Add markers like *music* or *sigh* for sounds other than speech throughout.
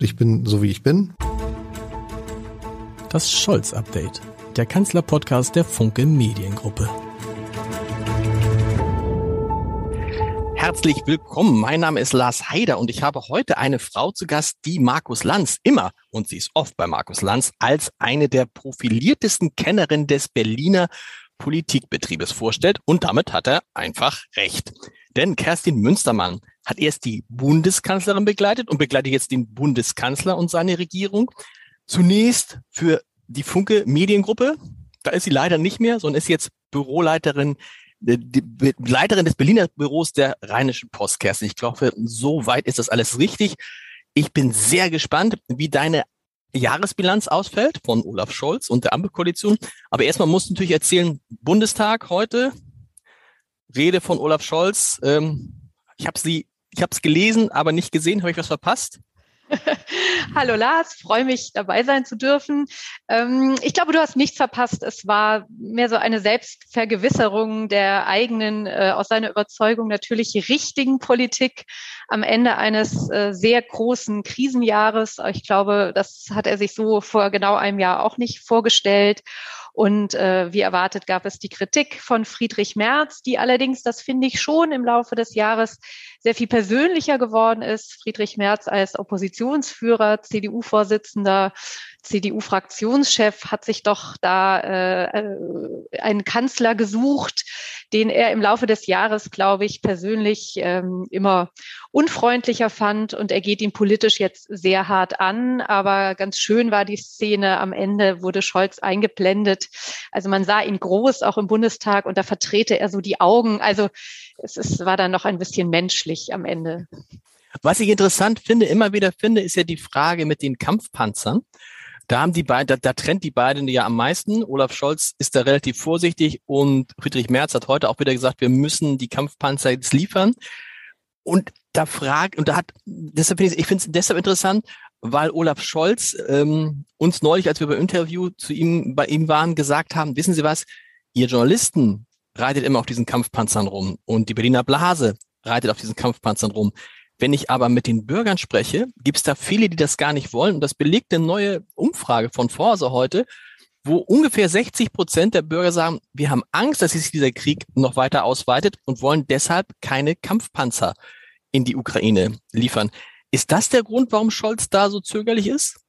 Ich bin so wie ich bin. Das Scholz-Update, der Kanzler-Podcast der Funke Mediengruppe. Herzlich willkommen. Mein Name ist Lars Heider und ich habe heute eine Frau zu Gast, die Markus Lanz immer, und sie ist oft bei Markus Lanz, als eine der profiliertesten Kennerinnen des Berliner Politikbetriebes vorstellt. Und damit hat er einfach recht. Denn Kerstin Münstermann hat erst die Bundeskanzlerin begleitet und begleitet jetzt den Bundeskanzler und seine Regierung. Zunächst für die Funke Mediengruppe. Da ist sie leider nicht mehr, sondern ist jetzt Büroleiterin äh, die Leiterin des Berliner Büros der Rheinischen Post, Kerstin. Ich glaube, so weit ist das alles richtig. Ich bin sehr gespannt, wie deine Jahresbilanz ausfällt von Olaf Scholz und der Ampelkoalition. Aber erstmal musst du natürlich erzählen, Bundestag heute, Rede von Olaf Scholz. Ähm, ich habe sie, ich habe es gelesen, aber nicht gesehen. Habe ich was verpasst? *laughs* Hallo Lars, freue mich dabei sein zu dürfen. Ähm, ich glaube, du hast nichts verpasst. Es war mehr so eine Selbstvergewisserung der eigenen, äh, aus seiner Überzeugung natürlich richtigen Politik am Ende eines äh, sehr großen Krisenjahres. Ich glaube, das hat er sich so vor genau einem Jahr auch nicht vorgestellt. Und äh, wie erwartet gab es die Kritik von Friedrich Merz, die allerdings, das finde ich schon im Laufe des Jahres sehr viel persönlicher geworden ist. Friedrich Merz als Oppositionsführer, CDU-Vorsitzender, CDU-Fraktionschef hat sich doch da äh, einen Kanzler gesucht, den er im Laufe des Jahres, glaube ich, persönlich ähm, immer unfreundlicher fand. Und er geht ihn politisch jetzt sehr hart an. Aber ganz schön war die Szene. Am Ende wurde Scholz eingeblendet. Also man sah ihn groß, auch im Bundestag, und da vertrete er so die Augen. Also es ist, war dann noch ein bisschen menschlich am Ende. Was ich interessant finde, immer wieder finde, ist ja die Frage mit den Kampfpanzern. Da haben die beiden, da, da trennt die beiden ja am meisten. Olaf Scholz ist da relativ vorsichtig und Friedrich Merz hat heute auch wieder gesagt, wir müssen die Kampfpanzer jetzt liefern. Und da fragt, und da hat, deshalb finde ich, ich finde es deshalb interessant, weil Olaf Scholz ähm, uns neulich, als wir beim Interview zu ihm, bei ihm waren, gesagt haben, wissen Sie was, ihr Journalisten reitet immer auf diesen Kampfpanzern rum und die Berliner Blase reitet auf diesen Kampfpanzern rum. Wenn ich aber mit den Bürgern spreche, gibt es da viele, die das gar nicht wollen. Und das belegt eine neue Umfrage von Forse heute, wo ungefähr 60 Prozent der Bürger sagen, wir haben Angst, dass sich dieser Krieg noch weiter ausweitet und wollen deshalb keine Kampfpanzer in die Ukraine liefern. Ist das der Grund, warum Scholz da so zögerlich ist?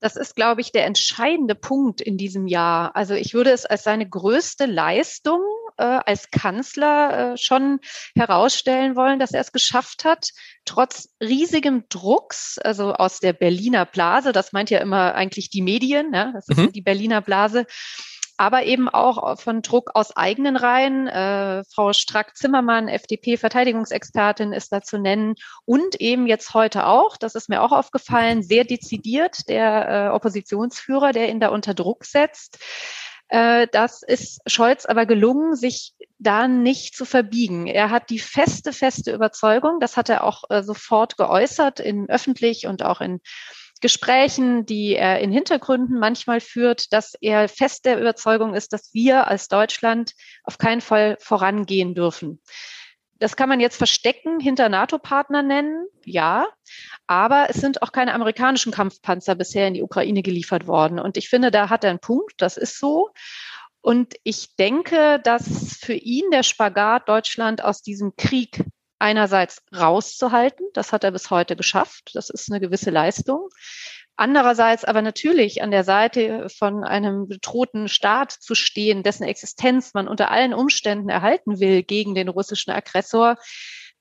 Das ist, glaube ich, der entscheidende Punkt in diesem Jahr. Also ich würde es als seine größte Leistung äh, als Kanzler äh, schon herausstellen wollen, dass er es geschafft hat, trotz riesigem Drucks, also aus der Berliner Blase, das meint ja immer eigentlich die Medien, ne? das ist mhm. die Berliner Blase, aber eben auch von Druck aus eigenen Reihen. Äh, Frau Strack-Zimmermann, FDP-Verteidigungsexpertin, ist da zu nennen. Und eben jetzt heute auch, das ist mir auch aufgefallen, sehr dezidiert der äh, Oppositionsführer, der ihn da unter Druck setzt. Äh, das ist Scholz aber gelungen, sich da nicht zu verbiegen. Er hat die feste, feste Überzeugung, das hat er auch äh, sofort geäußert, in öffentlich und auch in Gesprächen, die er in Hintergründen manchmal führt, dass er fest der Überzeugung ist, dass wir als Deutschland auf keinen Fall vorangehen dürfen. Das kann man jetzt verstecken, hinter NATO-Partner nennen, ja. Aber es sind auch keine amerikanischen Kampfpanzer bisher in die Ukraine geliefert worden. Und ich finde, da hat er einen Punkt, das ist so. Und ich denke, dass für ihn der Spagat Deutschland aus diesem Krieg einerseits rauszuhalten. Das hat er bis heute geschafft. Das ist eine gewisse Leistung. Andererseits aber natürlich an der Seite von einem bedrohten Staat zu stehen, dessen Existenz man unter allen Umständen erhalten will gegen den russischen Aggressor,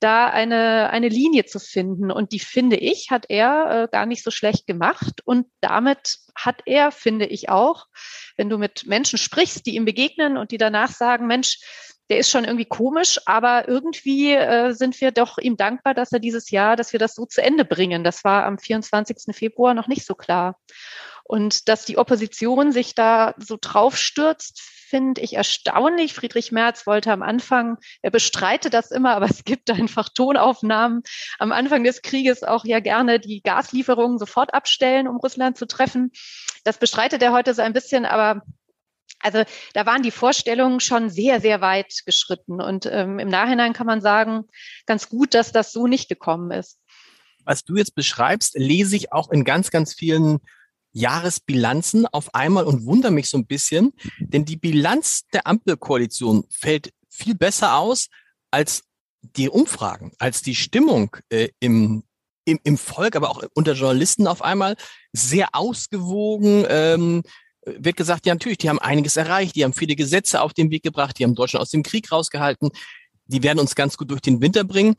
da eine, eine Linie zu finden. Und die, finde ich, hat er äh, gar nicht so schlecht gemacht. Und damit hat er, finde ich auch, wenn du mit Menschen sprichst, die ihm begegnen und die danach sagen, Mensch, der ist schon irgendwie komisch, aber irgendwie äh, sind wir doch ihm dankbar, dass er dieses Jahr, dass wir das so zu Ende bringen. Das war am 24. Februar noch nicht so klar. Und dass die Opposition sich da so draufstürzt, finde ich erstaunlich. Friedrich Merz wollte am Anfang, er bestreitet das immer, aber *laughs* es gibt einfach Tonaufnahmen am Anfang des Krieges auch ja gerne die Gaslieferungen sofort abstellen, um Russland zu treffen. Das bestreitet er heute so ein bisschen, aber also da waren die Vorstellungen schon sehr, sehr weit geschritten. Und ähm, im Nachhinein kann man sagen, ganz gut, dass das so nicht gekommen ist. was du jetzt beschreibst, lese ich auch in ganz, ganz vielen Jahresbilanzen auf einmal und wundere mich so ein bisschen, denn die Bilanz der Ampelkoalition fällt viel besser aus als die Umfragen, als die Stimmung äh, im, im, im Volk, aber auch unter Journalisten auf einmal sehr ausgewogen. Ähm, wird gesagt, ja natürlich, die haben einiges erreicht, die haben viele Gesetze auf den Weg gebracht, die haben Deutschland aus dem Krieg rausgehalten, die werden uns ganz gut durch den Winter bringen.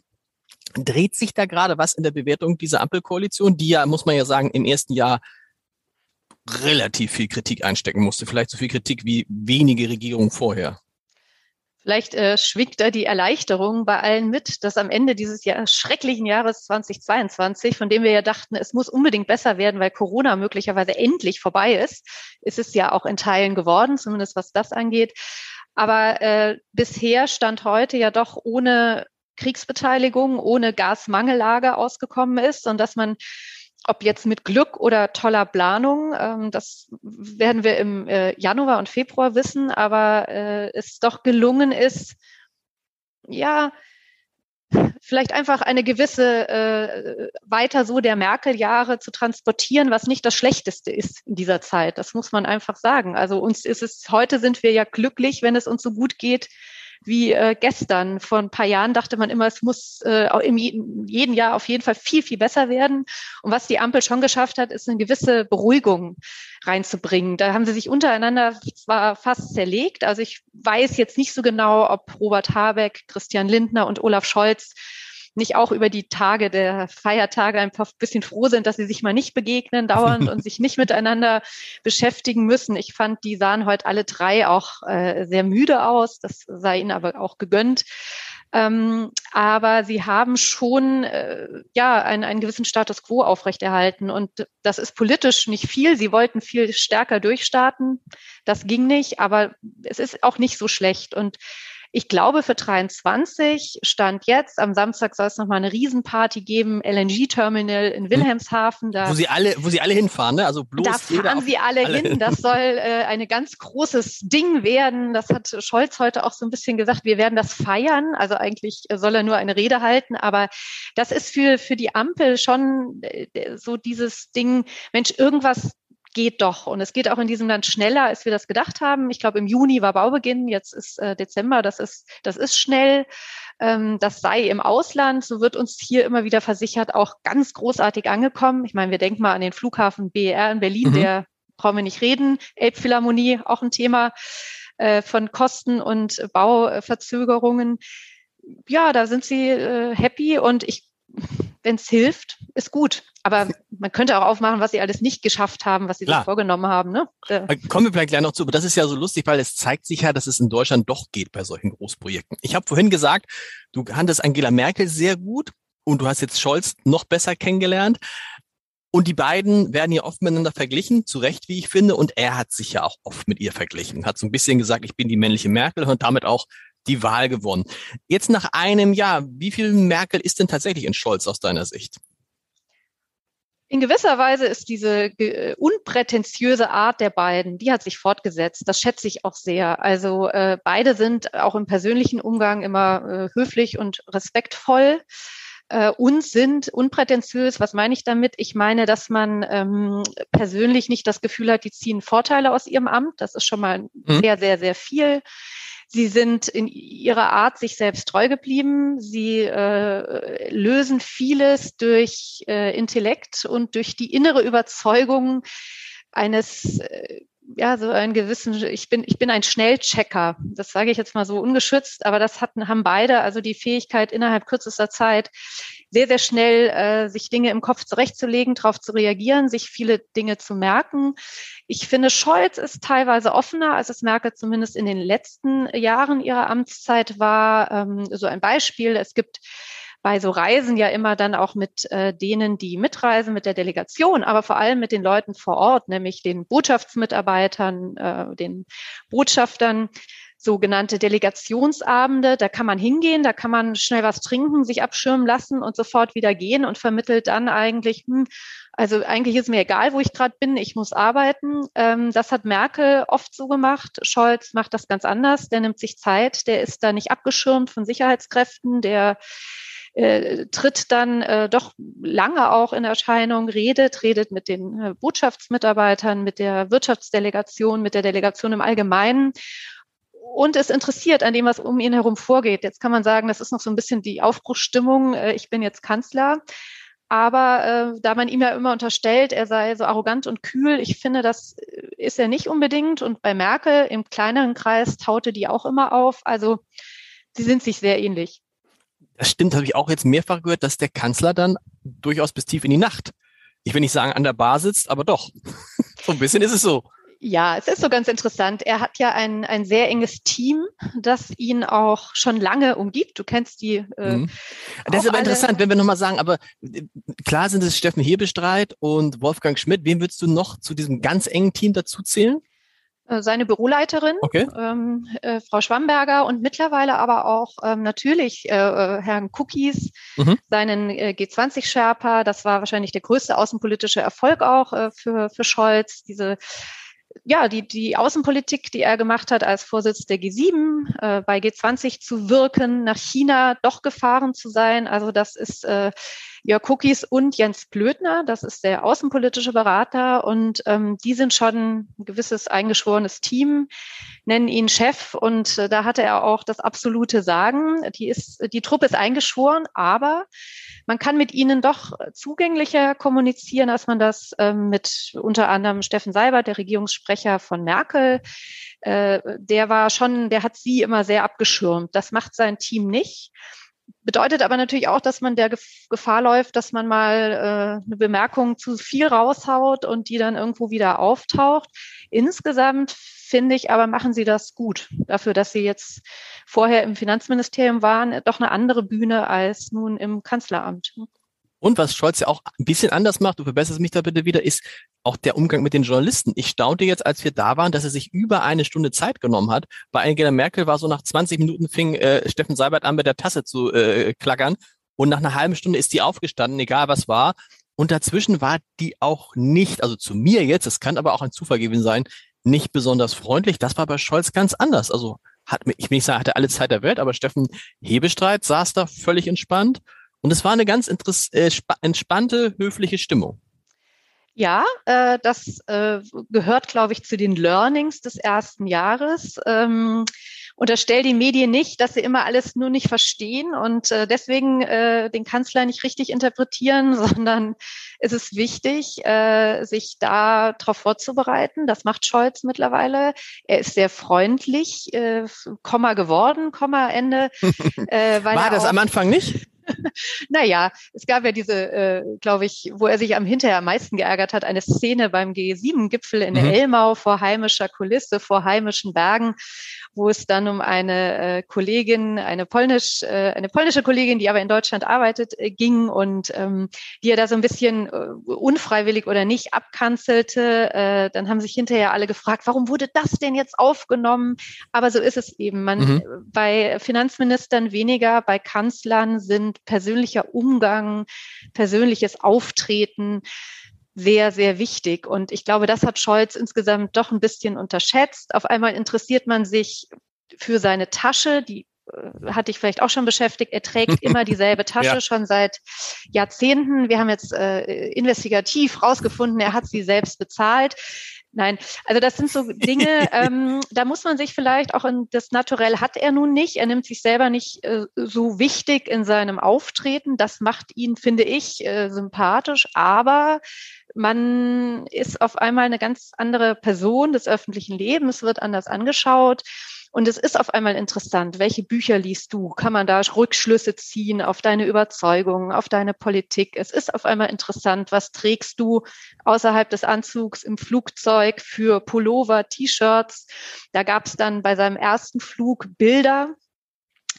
Dreht sich da gerade was in der Bewertung dieser Ampelkoalition, die ja, muss man ja sagen, im ersten Jahr relativ viel Kritik einstecken musste, vielleicht so viel Kritik wie wenige Regierungen vorher. Vielleicht äh, schwingt da die Erleichterung bei allen mit, dass am Ende dieses Jahr, schrecklichen Jahres 2022, von dem wir ja dachten, es muss unbedingt besser werden, weil Corona möglicherweise endlich vorbei ist, ist es ja auch in Teilen geworden, zumindest was das angeht. Aber äh, bisher stand heute ja doch ohne Kriegsbeteiligung, ohne Gasmangellage ausgekommen ist und dass man ob jetzt mit Glück oder toller Planung, ähm, das werden wir im äh, Januar und Februar wissen, aber äh, es doch gelungen ist, ja, vielleicht einfach eine gewisse äh, weiter so der Merkel-Jahre zu transportieren, was nicht das Schlechteste ist in dieser Zeit. Das muss man einfach sagen. Also uns ist es, heute sind wir ja glücklich, wenn es uns so gut geht, wie äh, gestern. Vor ein paar Jahren dachte man immer, es muss äh, im jeden Jahr auf jeden Fall viel, viel besser werden. Und was die Ampel schon geschafft hat, ist eine gewisse Beruhigung reinzubringen. Da haben sie sich untereinander zwar fast zerlegt. Also ich weiß jetzt nicht so genau, ob Robert Habeck, Christian Lindner und Olaf Scholz nicht auch über die Tage der Feiertage ein bisschen froh sind, dass sie sich mal nicht begegnen dauernd *laughs* und sich nicht miteinander beschäftigen müssen. Ich fand, die sahen heute alle drei auch äh, sehr müde aus. Das sei ihnen aber auch gegönnt. Ähm, aber sie haben schon äh, ja einen, einen gewissen Status quo aufrechterhalten und das ist politisch nicht viel. Sie wollten viel stärker durchstarten, das ging nicht, aber es ist auch nicht so schlecht und ich glaube, für 23 stand jetzt, am Samstag soll es nochmal eine Riesenparty geben, LNG-Terminal in hm. Wilhelmshaven. Da, wo sie alle, wo sie alle hinfahren, ne? Also bloß da fahren sie alle, alle hin. *laughs* Das soll äh, ein ganz großes Ding werden. Das hat Scholz heute auch so ein bisschen gesagt. Wir werden das feiern. Also eigentlich soll er nur eine Rede halten, aber das ist für, für die Ampel schon äh, so dieses Ding, Mensch, irgendwas geht doch. Und es geht auch in diesem Land schneller, als wir das gedacht haben. Ich glaube, im Juni war Baubeginn, jetzt ist äh, Dezember, das ist, das ist schnell. Ähm, das sei im Ausland, so wird uns hier immer wieder versichert, auch ganz großartig angekommen. Ich meine, wir denken mal an den Flughafen BER in Berlin, mhm. der brauchen wir nicht reden. Elbphilharmonie, auch ein Thema äh, von Kosten und Bauverzögerungen. Ja, da sind sie äh, happy und ich wenn es hilft, ist gut. Aber man könnte auch aufmachen, was sie alles nicht geschafft haben, was sie Klar. sich vorgenommen haben. Ne? Kommen wir vielleicht gleich noch zu, aber das ist ja so lustig, weil es zeigt sich ja, dass es in Deutschland doch geht bei solchen Großprojekten. Ich habe vorhin gesagt, du kanntest Angela Merkel sehr gut und du hast jetzt Scholz noch besser kennengelernt. Und die beiden werden ja oft miteinander verglichen, zu Recht, wie ich finde. Und er hat sich ja auch oft mit ihr verglichen, hat so ein bisschen gesagt, ich bin die männliche Merkel und damit auch die Wahl gewonnen. Jetzt nach einem Jahr, wie viel Merkel ist denn tatsächlich in Scholz aus deiner Sicht? In gewisser Weise ist diese unprätentiöse Art der beiden, die hat sich fortgesetzt. Das schätze ich auch sehr. Also äh, beide sind auch im persönlichen Umgang immer äh, höflich und respektvoll äh, und sind unprätentiös. Was meine ich damit? Ich meine, dass man ähm, persönlich nicht das Gefühl hat, die ziehen Vorteile aus ihrem Amt. Das ist schon mal mhm. sehr, sehr, sehr viel. Sie sind in ihrer Art sich selbst treu geblieben. Sie äh, lösen vieles durch äh, Intellekt und durch die innere Überzeugung eines äh, ja, so einen gewissen, ich bin, ich bin ein Schnellchecker. Das sage ich jetzt mal so ungeschützt, aber das hatten, haben beide, also die Fähigkeit innerhalb kürzester Zeit sehr, sehr schnell äh, sich Dinge im Kopf zurechtzulegen, darauf zu reagieren, sich viele Dinge zu merken. Ich finde, Scholz ist teilweise offener, als es Merkel zumindest in den letzten Jahren ihrer Amtszeit war. Ähm, so ein Beispiel. Es gibt bei so Reisen ja immer dann auch mit äh, denen, die mitreisen, mit der Delegation, aber vor allem mit den Leuten vor Ort, nämlich den Botschaftsmitarbeitern, äh, den Botschaftern, sogenannte Delegationsabende. Da kann man hingehen, da kann man schnell was trinken, sich abschirmen lassen und sofort wieder gehen und vermittelt dann eigentlich, hm, also eigentlich ist mir egal, wo ich gerade bin, ich muss arbeiten. Ähm, das hat Merkel oft so gemacht. Scholz macht das ganz anders. Der nimmt sich Zeit, der ist da nicht abgeschirmt von Sicherheitskräften, der äh, tritt dann äh, doch lange auch in Erscheinung, redet, redet mit den äh, Botschaftsmitarbeitern, mit der Wirtschaftsdelegation, mit der Delegation im Allgemeinen und ist interessiert an dem, was um ihn herum vorgeht. Jetzt kann man sagen, das ist noch so ein bisschen die Aufbruchsstimmung. Äh, ich bin jetzt Kanzler. Aber äh, da man ihm ja immer unterstellt, er sei so arrogant und kühl, ich finde, das ist er nicht unbedingt. Und bei Merkel im kleineren Kreis taute die auch immer auf. Also sie sind sich sehr ähnlich. Das stimmt, habe ich auch jetzt mehrfach gehört, dass der Kanzler dann durchaus bis tief in die Nacht, ich will nicht sagen an der Bar sitzt, aber doch. *laughs* so ein bisschen ist es so. Ja, es ist so ganz interessant. Er hat ja ein, ein sehr enges Team, das ihn auch schon lange umgibt. Du kennst die. Äh, mhm. Das ist aber interessant, wenn wir nochmal sagen, aber äh, klar sind es Steffen Hebestreit und Wolfgang Schmidt. Wen würdest du noch zu diesem ganz engen Team dazu zählen? Äh, seine Büroleiterin, okay. ähm, äh, Frau Schwamberger und mittlerweile aber auch ähm, natürlich äh, äh Herrn Cookies, mhm. seinen äh, G20-Sherpa. Das war wahrscheinlich der größte außenpolitische Erfolg auch äh, für, für Scholz, diese ja, die, die Außenpolitik, die er gemacht hat als Vorsitz der G7, äh, bei G20 zu wirken, nach China doch gefahren zu sein. Also das ist äh, Jörg Cookies und Jens Blödner, das ist der außenpolitische Berater und ähm, die sind schon ein gewisses eingeschworenes Team, nennen ihn Chef und äh, da hatte er auch das absolute Sagen. Die ist, die Truppe ist eingeschworen, aber man kann mit ihnen doch zugänglicher kommunizieren, als man das ähm, mit unter anderem Steffen Seibert, der Regierungssprecher von Merkel, äh, der war schon, der hat sie immer sehr abgeschirmt. Das macht sein Team nicht. Bedeutet aber natürlich auch, dass man der Gefahr läuft, dass man mal äh, eine Bemerkung zu viel raushaut und die dann irgendwo wieder auftaucht. Insgesamt finde ich aber, machen sie das gut. Dafür, dass sie jetzt vorher im Finanzministerium waren, doch eine andere Bühne als nun im Kanzleramt. Und was Scholz ja auch ein bisschen anders macht, du verbesserst mich da bitte wieder, ist auch der Umgang mit den Journalisten. Ich staunte jetzt, als wir da waren, dass er sich über eine Stunde Zeit genommen hat. Bei Angela Merkel war so nach 20 Minuten fing äh, Steffen Seibert an, mit der Tasse zu äh, klackern. Und nach einer halben Stunde ist die aufgestanden, egal was war. Und dazwischen war die auch nicht, also zu mir jetzt, es kann aber auch ein Zufall gewesen sein, nicht besonders freundlich. Das war bei Scholz ganz anders. Also hat, ich will nicht sagen, hatte alle Zeit der Welt, aber Steffen Hebestreit saß da völlig entspannt und es war eine ganz äh, entspannte, höfliche Stimmung. Ja, äh, das äh, gehört, glaube ich, zu den Learnings des ersten Jahres. Ähm, unterstell die Medien nicht, dass sie immer alles nur nicht verstehen und äh, deswegen äh, den Kanzler nicht richtig interpretieren, *laughs* sondern es ist wichtig, äh, sich da darauf vorzubereiten. Das macht Scholz mittlerweile. Er ist sehr freundlich, äh, Komma geworden, Komma Ende. *laughs* Äh, War das am Anfang nicht? *laughs* naja, es gab ja diese, äh, glaube ich, wo er sich am hinterher am meisten geärgert hat, eine Szene beim G7-Gipfel in mhm. der Elmau vor heimischer Kulisse, vor heimischen Bergen, wo es dann um eine äh, Kollegin, eine polnisch, äh, eine polnische Kollegin, die aber in Deutschland arbeitet, äh, ging und ähm, die er da so ein bisschen äh, unfreiwillig oder nicht abkanzelte. Äh, dann haben sich hinterher alle gefragt, warum wurde das denn jetzt aufgenommen? Aber so ist es eben. Man mhm. bei Finanzministern weniger, bei Kanzlern sind persönlicher Umgang, persönliches Auftreten sehr, sehr wichtig. Und ich glaube, das hat Scholz insgesamt doch ein bisschen unterschätzt. Auf einmal interessiert man sich für seine Tasche, die äh, hatte ich vielleicht auch schon beschäftigt. Er trägt *laughs* immer dieselbe Tasche ja. schon seit Jahrzehnten. Wir haben jetzt äh, investigativ rausgefunden, er hat sie selbst bezahlt. Nein, also das sind so Dinge, *laughs* ähm, da muss man sich vielleicht auch in das Naturell hat er nun nicht. Er nimmt sich selber nicht äh, so wichtig in seinem Auftreten. Das macht ihn, finde ich, äh, sympathisch. Aber man ist auf einmal eine ganz andere Person des öffentlichen Lebens, wird anders angeschaut. Und es ist auf einmal interessant, welche Bücher liest du? Kann man da Rückschlüsse ziehen auf deine Überzeugungen, auf deine Politik? Es ist auf einmal interessant, was trägst du außerhalb des Anzugs im Flugzeug für Pullover, T-Shirts? Da gab es dann bei seinem ersten Flug Bilder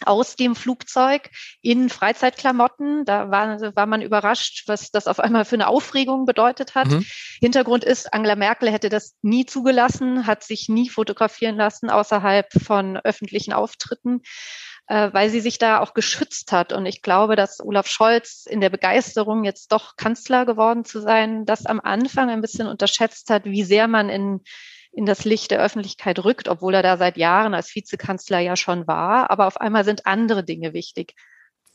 aus dem Flugzeug in Freizeitklamotten. Da war, war man überrascht, was das auf einmal für eine Aufregung bedeutet hat. Mhm. Hintergrund ist, Angela Merkel hätte das nie zugelassen, hat sich nie fotografieren lassen außerhalb von öffentlichen Auftritten, äh, weil sie sich da auch geschützt hat. Und ich glaube, dass Olaf Scholz in der Begeisterung, jetzt doch Kanzler geworden zu sein, das am Anfang ein bisschen unterschätzt hat, wie sehr man in in das Licht der Öffentlichkeit rückt, obwohl er da seit Jahren als Vizekanzler ja schon war. Aber auf einmal sind andere Dinge wichtig.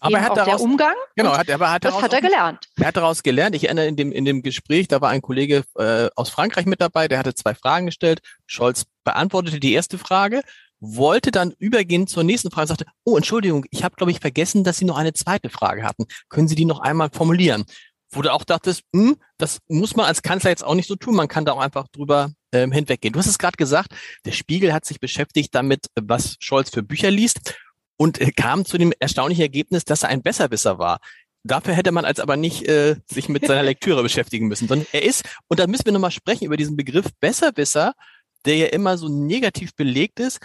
aber er hat daraus, der Umgang. Genau, hat, aber hat das daraus, hat er gelernt. Er hat daraus gelernt. Ich erinnere in dem, in dem Gespräch, da war ein Kollege äh, aus Frankreich mit dabei, der hatte zwei Fragen gestellt. Scholz beantwortete die erste Frage, wollte dann übergehen zur nächsten Frage, sagte, oh, Entschuldigung, ich habe, glaube ich, vergessen, dass Sie noch eine zweite Frage hatten. Können Sie die noch einmal formulieren? Wo du auch dachtest, hm, das muss man als Kanzler jetzt auch nicht so tun, man kann da auch einfach drüber ähm, hinweggehen. Du hast es gerade gesagt, der Spiegel hat sich beschäftigt damit, was Scholz für Bücher liest und äh, kam zu dem erstaunlichen Ergebnis, dass er ein Besserwisser war. Dafür hätte man als aber nicht äh, sich mit seiner *laughs* Lektüre beschäftigen müssen, sondern er ist, und da müssen wir nochmal sprechen über diesen Begriff Besserwisser, der ja immer so negativ belegt ist.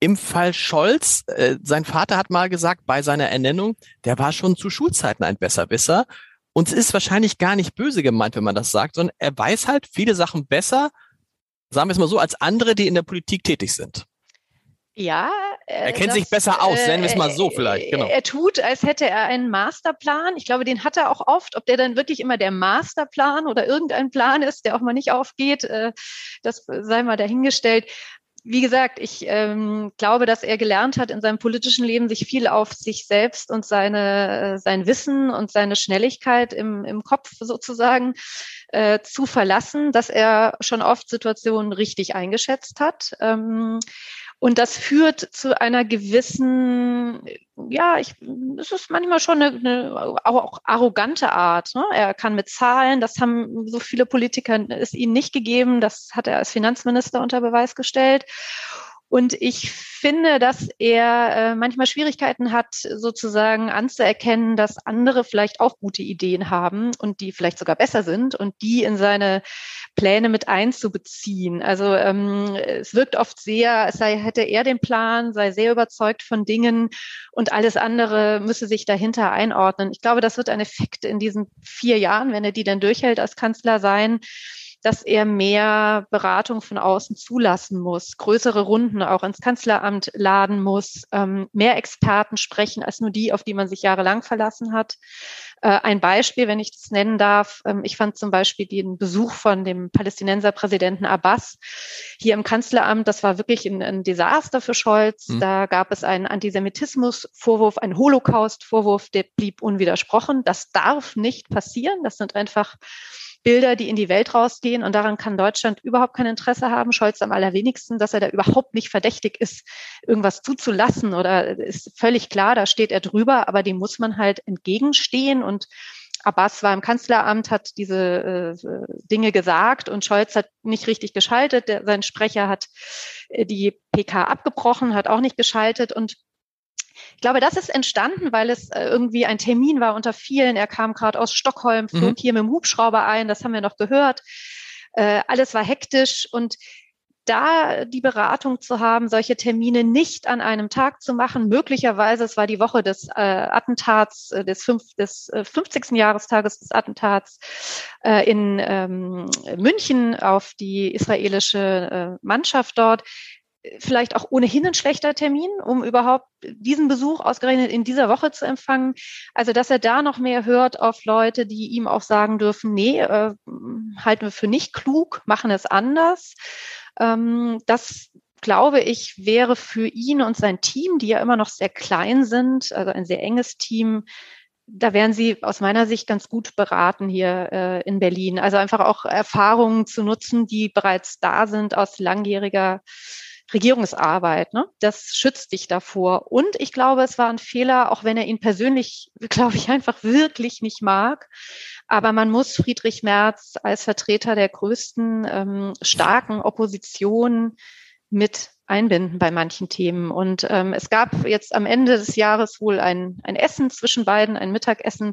Im Fall Scholz, äh, sein Vater hat mal gesagt bei seiner Ernennung, der war schon zu Schulzeiten ein Besserwisser. Und es ist wahrscheinlich gar nicht böse gemeint, wenn man das sagt, sondern er weiß halt viele Sachen besser, sagen wir es mal so, als andere, die in der Politik tätig sind. Ja. Äh, er kennt das, sich besser aus, nennen wir es mal so vielleicht. Genau. Er tut, als hätte er einen Masterplan. Ich glaube, den hat er auch oft. Ob der dann wirklich immer der Masterplan oder irgendein Plan ist, der auch mal nicht aufgeht, äh, das sei mal dahingestellt wie gesagt, ich ähm, glaube, dass er gelernt hat in seinem politischen Leben, sich viel auf sich selbst und seine, äh, sein Wissen und seine Schnelligkeit im, im Kopf sozusagen äh, zu verlassen, dass er schon oft Situationen richtig eingeschätzt hat. Ähm, und das führt zu einer gewissen, ja, ich, es ist manchmal schon eine, eine auch arrogante Art. Ne? Er kann mit Zahlen, das haben so viele Politiker es ihm nicht gegeben. Das hat er als Finanzminister unter Beweis gestellt. Und ich finde, dass er äh, manchmal Schwierigkeiten hat, sozusagen anzuerkennen, dass andere vielleicht auch gute Ideen haben und die vielleicht sogar besser sind und die in seine Pläne mit einzubeziehen. Also ähm, es wirkt oft sehr, es sei, hätte er den Plan, sei sehr überzeugt von Dingen und alles andere müsse sich dahinter einordnen. Ich glaube, das wird ein Effekt in diesen vier Jahren, wenn er die dann durchhält als Kanzler sein dass er mehr Beratung von außen zulassen muss, größere Runden auch ins Kanzleramt laden muss, ähm, mehr Experten sprechen als nur die, auf die man sich jahrelang verlassen hat. Äh, ein Beispiel, wenn ich das nennen darf, ähm, ich fand zum Beispiel den Besuch von dem Palästinenserpräsidenten Abbas hier im Kanzleramt, das war wirklich ein, ein Desaster für Scholz. Mhm. Da gab es einen Antisemitismusvorwurf, einen Holocaust-Vorwurf, der blieb unwidersprochen. Das darf nicht passieren. Das sind einfach Bilder, die in die Welt rausgehen. Und daran kann Deutschland überhaupt kein Interesse haben. Scholz am allerwenigsten, dass er da überhaupt nicht verdächtig ist, irgendwas zuzulassen oder ist völlig klar, da steht er drüber, aber dem muss man halt entgegenstehen und Abbas war im Kanzleramt, hat diese äh, Dinge gesagt und Scholz hat nicht richtig geschaltet. Der, sein Sprecher hat äh, die PK abgebrochen, hat auch nicht geschaltet und ich glaube, das ist entstanden, weil es äh, irgendwie ein Termin war unter vielen. Er kam gerade aus Stockholm, flog mhm. hier mit dem Hubschrauber ein, das haben wir noch gehört. Äh, alles war hektisch und da die Beratung zu haben, solche Termine nicht an einem Tag zu machen. Möglicherweise, es war die Woche des äh, Attentats, äh, des, fünf, des äh, 50. Jahrestages des Attentats äh, in ähm, München auf die israelische äh, Mannschaft dort vielleicht auch ohnehin ein schlechter Termin, um überhaupt diesen Besuch ausgerechnet in dieser Woche zu empfangen. Also, dass er da noch mehr hört auf Leute, die ihm auch sagen dürfen, nee, äh, halten wir für nicht klug, machen es anders. Ähm, das glaube ich, wäre für ihn und sein Team, die ja immer noch sehr klein sind, also ein sehr enges Team, da wären Sie aus meiner Sicht ganz gut beraten hier äh, in Berlin. Also einfach auch Erfahrungen zu nutzen, die bereits da sind aus langjähriger Regierungsarbeit. Ne? Das schützt dich davor. Und ich glaube, es war ein Fehler, auch wenn er ihn persönlich, *laughs* glaube ich, einfach wirklich nicht mag. Aber man muss Friedrich Merz als Vertreter der größten ähm, starken Opposition mit einbinden bei manchen Themen. Und ähm, es gab jetzt am Ende des Jahres wohl ein, ein Essen zwischen beiden, ein Mittagessen.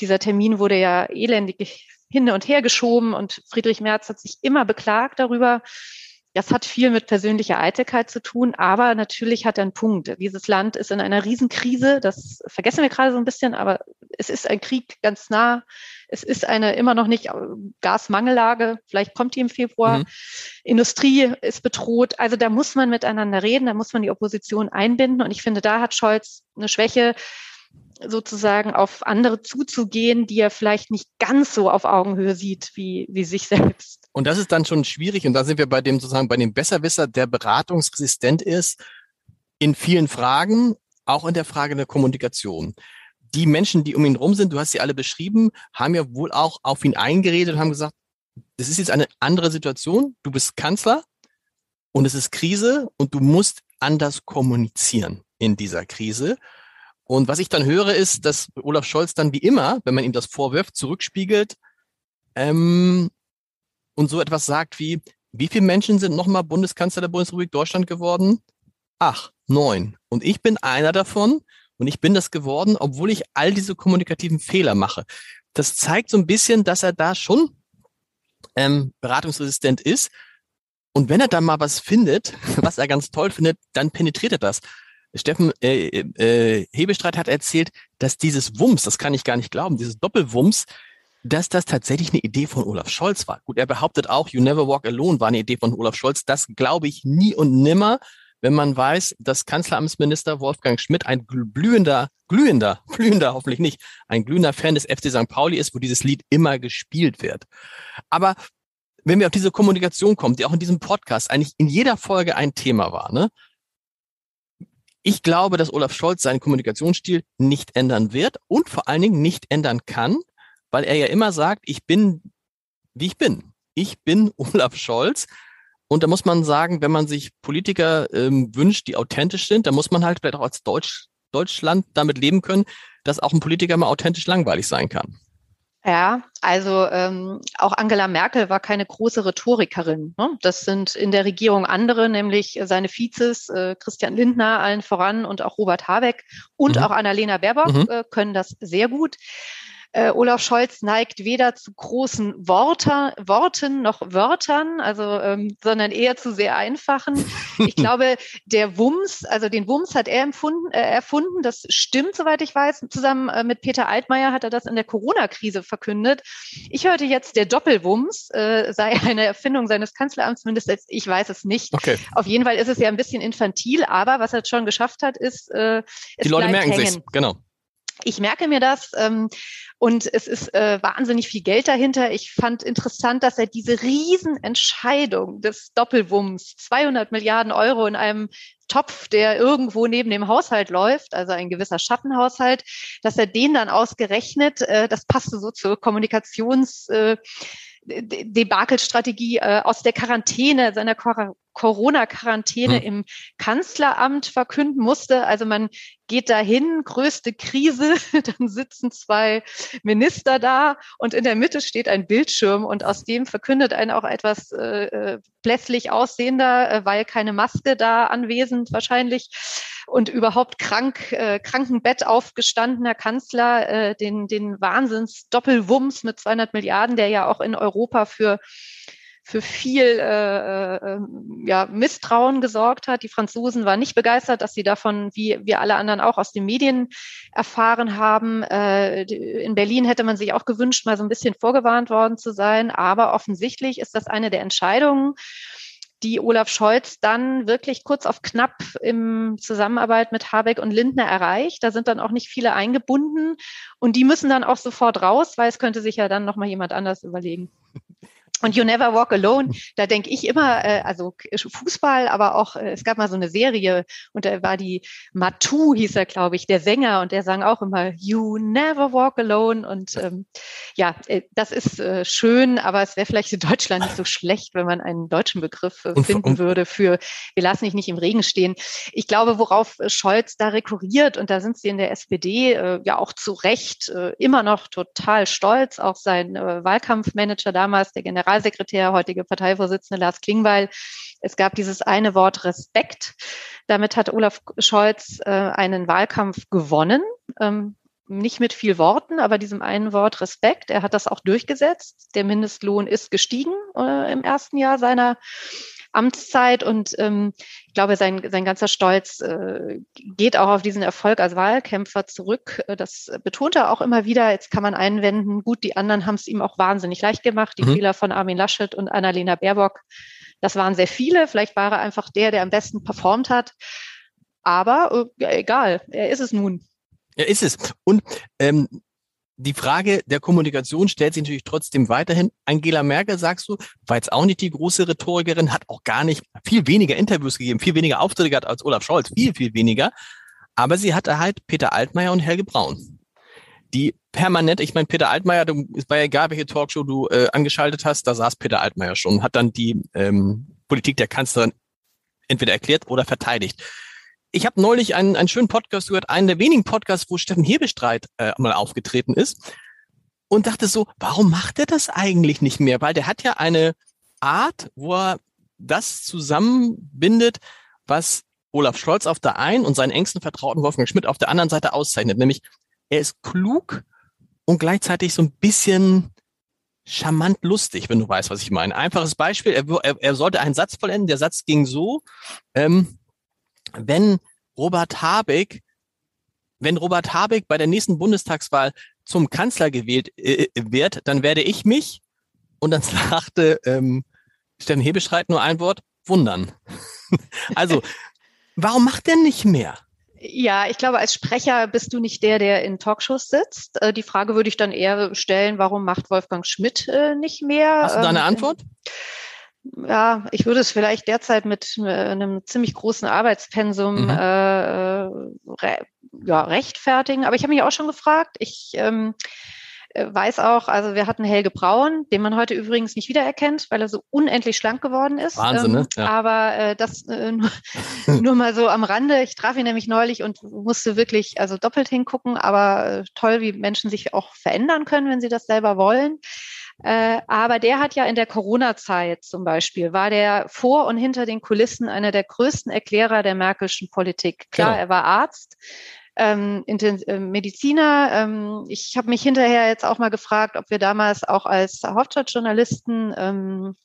Dieser Termin wurde ja elendig hin und her geschoben und Friedrich Merz hat sich immer beklagt darüber, das hat viel mit persönlicher Eitelkeit zu tun, aber natürlich hat er einen Punkt. Dieses Land ist in einer Riesenkrise, das vergessen wir gerade so ein bisschen, aber es ist ein Krieg ganz nah. Es ist eine immer noch nicht Gasmangellage, vielleicht kommt die im Februar. Mhm. Industrie ist bedroht. Also da muss man miteinander reden, da muss man die Opposition einbinden. Und ich finde, da hat Scholz eine Schwäche sozusagen auf andere zuzugehen, die er vielleicht nicht ganz so auf Augenhöhe sieht wie, wie sich *laughs* selbst. Und das ist dann schon schwierig. Und da sind wir bei dem sozusagen bei dem Besserwisser, der beratungsresistent ist in vielen Fragen, auch in der Frage der Kommunikation. die Menschen, die um ihn rum sind, du hast sie alle beschrieben, haben ja wohl auch auf ihn eingeredet und haben gesagt, das ist jetzt eine andere Situation. Du bist Kanzler und es ist Krise und du musst anders kommunizieren in dieser Krise. Und was ich dann höre, ist, dass Olaf Scholz dann wie immer, wenn man ihm das vorwirft, zurückspiegelt ähm, und so etwas sagt wie, wie viele Menschen sind nochmal Bundeskanzler der Bundesrepublik Deutschland geworden? Ach, neun. Und ich bin einer davon und ich bin das geworden, obwohl ich all diese kommunikativen Fehler mache. Das zeigt so ein bisschen, dass er da schon ähm, beratungsresistent ist. Und wenn er dann mal was findet, *laughs* was er ganz toll findet, dann penetriert er das. Steffen äh, äh, Hebestreit hat erzählt, dass dieses Wumms, das kann ich gar nicht glauben, dieses Doppelwumms, dass das tatsächlich eine Idee von Olaf Scholz war. Gut, er behauptet auch, You Never Walk Alone war eine Idee von Olaf Scholz. Das glaube ich nie und nimmer, wenn man weiß, dass Kanzleramtsminister Wolfgang Schmidt ein glühender, *laughs* glühender, glühender hoffentlich nicht, ein glühender Fan des FC St. Pauli ist, wo dieses Lied immer gespielt wird. Aber wenn wir auf diese Kommunikation kommen, die auch in diesem Podcast eigentlich in jeder Folge ein Thema war, ne? Ich glaube, dass Olaf Scholz seinen Kommunikationsstil nicht ändern wird und vor allen Dingen nicht ändern kann, weil er ja immer sagt, ich bin, wie ich bin. Ich bin *laughs* Olaf Scholz und da muss man sagen, wenn man sich Politiker ähm, wünscht, die authentisch sind, dann muss man halt vielleicht auch als Deutsch, Deutschland damit leben können, dass auch ein Politiker mal authentisch langweilig sein kann. Ja, also ähm, auch Angela Merkel war keine große Rhetorikerin. Ne? Das sind in der Regierung andere, nämlich seine Vizes, äh, Christian Lindner allen voran und auch Robert Habeck und mhm. auch Annalena Baerbock mhm. äh, können das sehr gut. Äh, Olaf Scholz neigt weder zu großen Worte, Worten noch Wörtern, also ähm, sondern eher zu sehr einfachen. Ich *laughs* glaube, der Wums, also den Wums hat er empfunden, äh, erfunden. Das stimmt, soweit ich weiß. Zusammen äh, mit Peter Altmaier hat er das in der Corona-Krise verkündet. Ich hörte jetzt, der Doppelwums äh, sei eine Erfindung seines Kanzleramtsministers. Ich weiß es nicht. Okay. Auf jeden Fall ist es ja ein bisschen infantil, aber was er schon geschafft hat, ist, äh, es die Leute merken sich, genau. Ich merke mir das ähm, und es ist äh, wahnsinnig viel Geld dahinter. Ich fand interessant, dass er diese Riesenentscheidung des Doppelwumms, 200 Milliarden Euro in einem Topf, der irgendwo neben dem Haushalt läuft, also ein gewisser Schattenhaushalt, dass er den dann ausgerechnet, äh, das passte so zur Kommunikations äh, Debakelstrategie äh, aus der Quarantäne, seiner Corona-Quarantäne hm. im Kanzleramt verkünden musste. Also man geht dahin, größte Krise, *laughs* dann sitzen zwei Minister da und in der Mitte steht ein Bildschirm und aus dem verkündet ein auch etwas äh, äh, blässlich aussehender, äh, weil keine Maske da anwesend wahrscheinlich und überhaupt krank, äh, Krankenbett aufgestandener Kanzler, äh, den, den Wahnsinns-Doppelwumms mit 200 Milliarden, der ja auch in Europa für für viel äh, äh, ja, Misstrauen gesorgt hat. Die Franzosen waren nicht begeistert, dass sie davon, wie wir alle anderen auch aus den Medien erfahren haben. Äh, in Berlin hätte man sich auch gewünscht, mal so ein bisschen vorgewarnt worden zu sein. Aber offensichtlich ist das eine der Entscheidungen, die Olaf Scholz dann wirklich kurz auf knapp im Zusammenarbeit mit Habeck und Lindner erreicht. Da sind dann auch nicht viele eingebunden und die müssen dann auch sofort raus, weil es könnte sich ja dann nochmal jemand anders überlegen. Und You Never Walk Alone, da denke ich immer, äh, also Fußball, aber auch, äh, es gab mal so eine Serie und da war die Matu, hieß er, glaube ich, der Sänger und der sang auch immer You Never Walk Alone. Und ähm, ja, äh, das ist äh, schön, aber es wäre vielleicht in Deutschland nicht so *laughs* schlecht, wenn man einen deutschen Begriff äh, finden und, würde für wir lassen dich nicht im Regen stehen. Ich glaube, worauf Scholz da rekurriert, und da sind sie in der SPD äh, ja auch zu Recht äh, immer noch total stolz, auch sein äh, Wahlkampfmanager damals, der General Generalsekretär, heutige Parteivorsitzende Lars Klingbeil. Es gab dieses eine Wort Respekt. Damit hat Olaf Scholz äh, einen Wahlkampf gewonnen. Ähm, nicht mit viel Worten, aber diesem einen Wort Respekt. Er hat das auch durchgesetzt. Der Mindestlohn ist gestiegen äh, im ersten Jahr seiner Amtszeit und ähm, ich glaube, sein, sein ganzer Stolz äh, geht auch auf diesen Erfolg als Wahlkämpfer zurück. Äh, das betont er auch immer wieder. Jetzt kann man einwenden, gut, die anderen haben es ihm auch wahnsinnig leicht gemacht. Die mhm. Fehler von Armin Laschet und Annalena Baerbock, das waren sehr viele. Vielleicht war er einfach der, der am besten performt hat. Aber äh, egal, er ist es nun. Er ist es. Und ähm, die Frage der Kommunikation stellt sich natürlich trotzdem weiterhin. Angela Merkel, sagst du, war jetzt auch nicht die große Rhetorikerin, hat auch gar nicht viel weniger Interviews gegeben, viel weniger Auftritte gehabt als Olaf Scholz, viel, viel weniger. Aber sie hatte halt Peter Altmaier und Helge Braun. die permanent, ich meine, Peter Altmaier, du, es war ja egal, welche Talkshow du äh, angeschaltet hast, da saß Peter Altmaier schon, hat dann die ähm, Politik der Kanzlerin entweder erklärt oder verteidigt. Ich habe neulich einen, einen schönen Podcast gehört, einen der wenigen Podcasts, wo Steffen Hebestreit äh, mal aufgetreten ist und dachte so, warum macht er das eigentlich nicht mehr? Weil der hat ja eine Art, wo er das zusammenbindet, was Olaf Scholz auf der einen und seinen engsten Vertrauten Wolfgang Schmidt auf der anderen Seite auszeichnet. Nämlich, er ist klug und gleichzeitig so ein bisschen charmant lustig, wenn du weißt, was ich meine. Einfaches Beispiel, er, er, er sollte einen Satz vollenden. Der Satz ging so, ähm, wenn Robert Habeck, wenn Robert Habeck bei der nächsten Bundestagswahl zum Kanzler gewählt äh, wird, dann werde ich mich, und dann *laughs* sagte ähm, Steffen Hebestreit nur ein Wort, wundern. *laughs* also, warum macht er nicht mehr? Ja, ich glaube, als Sprecher bist du nicht der, der in Talkshows sitzt. Äh, die Frage würde ich dann eher stellen, warum macht Wolfgang Schmidt äh, nicht mehr? Hast du da eine ähm, Antwort? Ja, ich würde es vielleicht derzeit mit äh, einem ziemlich großen Arbeitspensum mhm. äh, re ja, rechtfertigen. Aber ich habe mich auch schon gefragt. Ich ähm, äh, weiß auch, also wir hatten Helge Braun, den man heute übrigens nicht wiedererkennt, weil er so unendlich schlank geworden ist. Wahnsinn, ne? Ähm, ja. Aber äh, das äh, *laughs* nur, nur mal so am Rande. Ich traf ihn nämlich neulich und musste wirklich also doppelt hingucken. Aber äh, toll, wie Menschen sich auch verändern können, wenn sie das selber wollen. Äh, aber der hat ja in der Corona-Zeit zum Beispiel, war der vor und hinter den Kulissen einer der größten Erklärer der Märkischen Politik. Klar, genau. er war Arzt, ähm, äh, Mediziner. Ähm, ich habe mich hinterher jetzt auch mal gefragt, ob wir damals auch als Hauptstadtjournalisten ähm,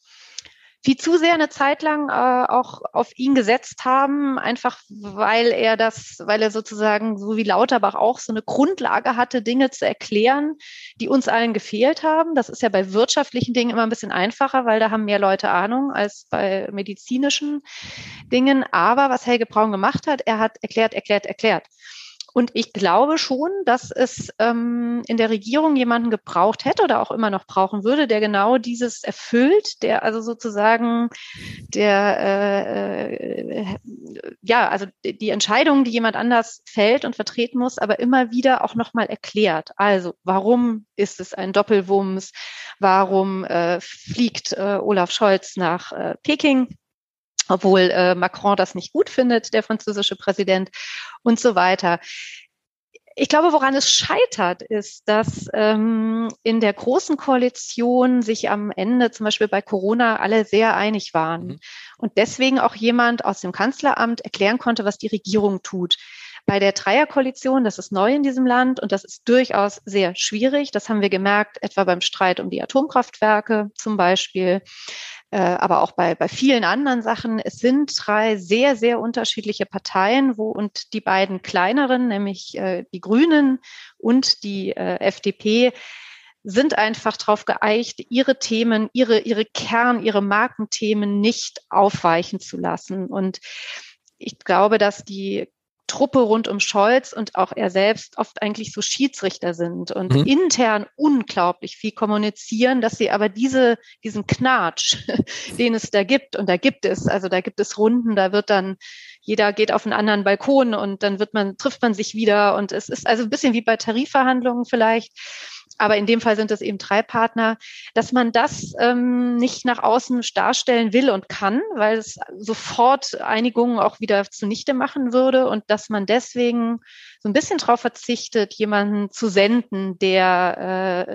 viel zu sehr eine Zeit lang äh, auch auf ihn gesetzt haben, einfach weil er das, weil er sozusagen so wie Lauterbach auch so eine Grundlage hatte, Dinge zu erklären, die uns allen gefehlt haben. Das ist ja bei wirtschaftlichen Dingen immer ein bisschen einfacher, weil da haben mehr Leute Ahnung als bei medizinischen Dingen. Aber was Helge Braun gemacht hat, er hat erklärt, erklärt, erklärt. Und ich glaube schon, dass es ähm, in der Regierung jemanden gebraucht hätte oder auch immer noch brauchen würde, der genau dieses erfüllt, der also sozusagen der äh, äh, ja, also die Entscheidung, die jemand anders fällt und vertreten muss, aber immer wieder auch nochmal erklärt. Also warum ist es ein Doppelwumms? Warum äh, fliegt äh, Olaf Scholz nach äh, Peking? Obwohl äh, Macron das nicht gut findet, der französische Präsident und so weiter. Ich glaube, woran es scheitert, ist, dass ähm, in der großen Koalition sich am Ende zum Beispiel bei Corona alle sehr einig waren mhm. und deswegen auch jemand aus dem Kanzleramt erklären konnte, was die Regierung tut. Bei der Dreierkoalition, das ist neu in diesem Land und das ist durchaus sehr schwierig. Das haben wir gemerkt, etwa beim Streit um die Atomkraftwerke zum Beispiel äh, aber auch bei, bei vielen anderen Sachen. Es sind drei sehr, sehr unterschiedliche Parteien, wo und die beiden kleineren, nämlich äh, die Grünen und die äh, FDP, sind einfach darauf geeicht, ihre Themen, ihre, ihre Kern, ihre Markenthemen nicht aufweichen zu lassen. Und ich glaube, dass die Truppe rund um Scholz und auch er selbst oft eigentlich so Schiedsrichter sind und mhm. intern unglaublich viel kommunizieren, dass sie aber diese, diesen Knatsch, *laughs* den es da gibt, und da gibt es, also da gibt es Runden, da wird dann, jeder geht auf einen anderen Balkon und dann wird man, trifft man sich wieder und es ist also ein bisschen wie bei Tarifverhandlungen vielleicht aber in dem Fall sind es eben drei Partner, dass man das ähm, nicht nach außen darstellen will und kann, weil es sofort Einigungen auch wieder zunichte machen würde und dass man deswegen so ein bisschen darauf verzichtet, jemanden zu senden, der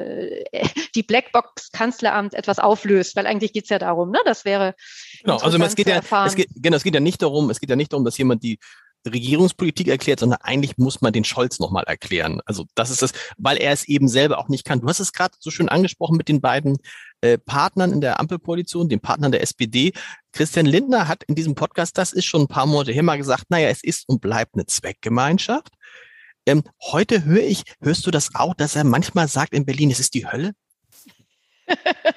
äh, die Blackbox Kanzleramt etwas auflöst, weil eigentlich geht's ja darum, ne? Das wäre genau. Also es geht ja, es geht, genau, es geht ja nicht darum, es geht ja nicht darum, dass jemand die Regierungspolitik erklärt, sondern eigentlich muss man den Scholz nochmal erklären. Also das ist das, weil er es eben selber auch nicht kann. Du hast es gerade so schön angesprochen mit den beiden äh, Partnern in der Ampelkoalition, den Partnern der SPD. Christian Lindner hat in diesem Podcast, das ist schon ein paar Monate her mal gesagt, naja, es ist und bleibt eine Zweckgemeinschaft. Ähm, heute höre ich, hörst du das auch, dass er manchmal sagt in Berlin, es ist die Hölle? *laughs*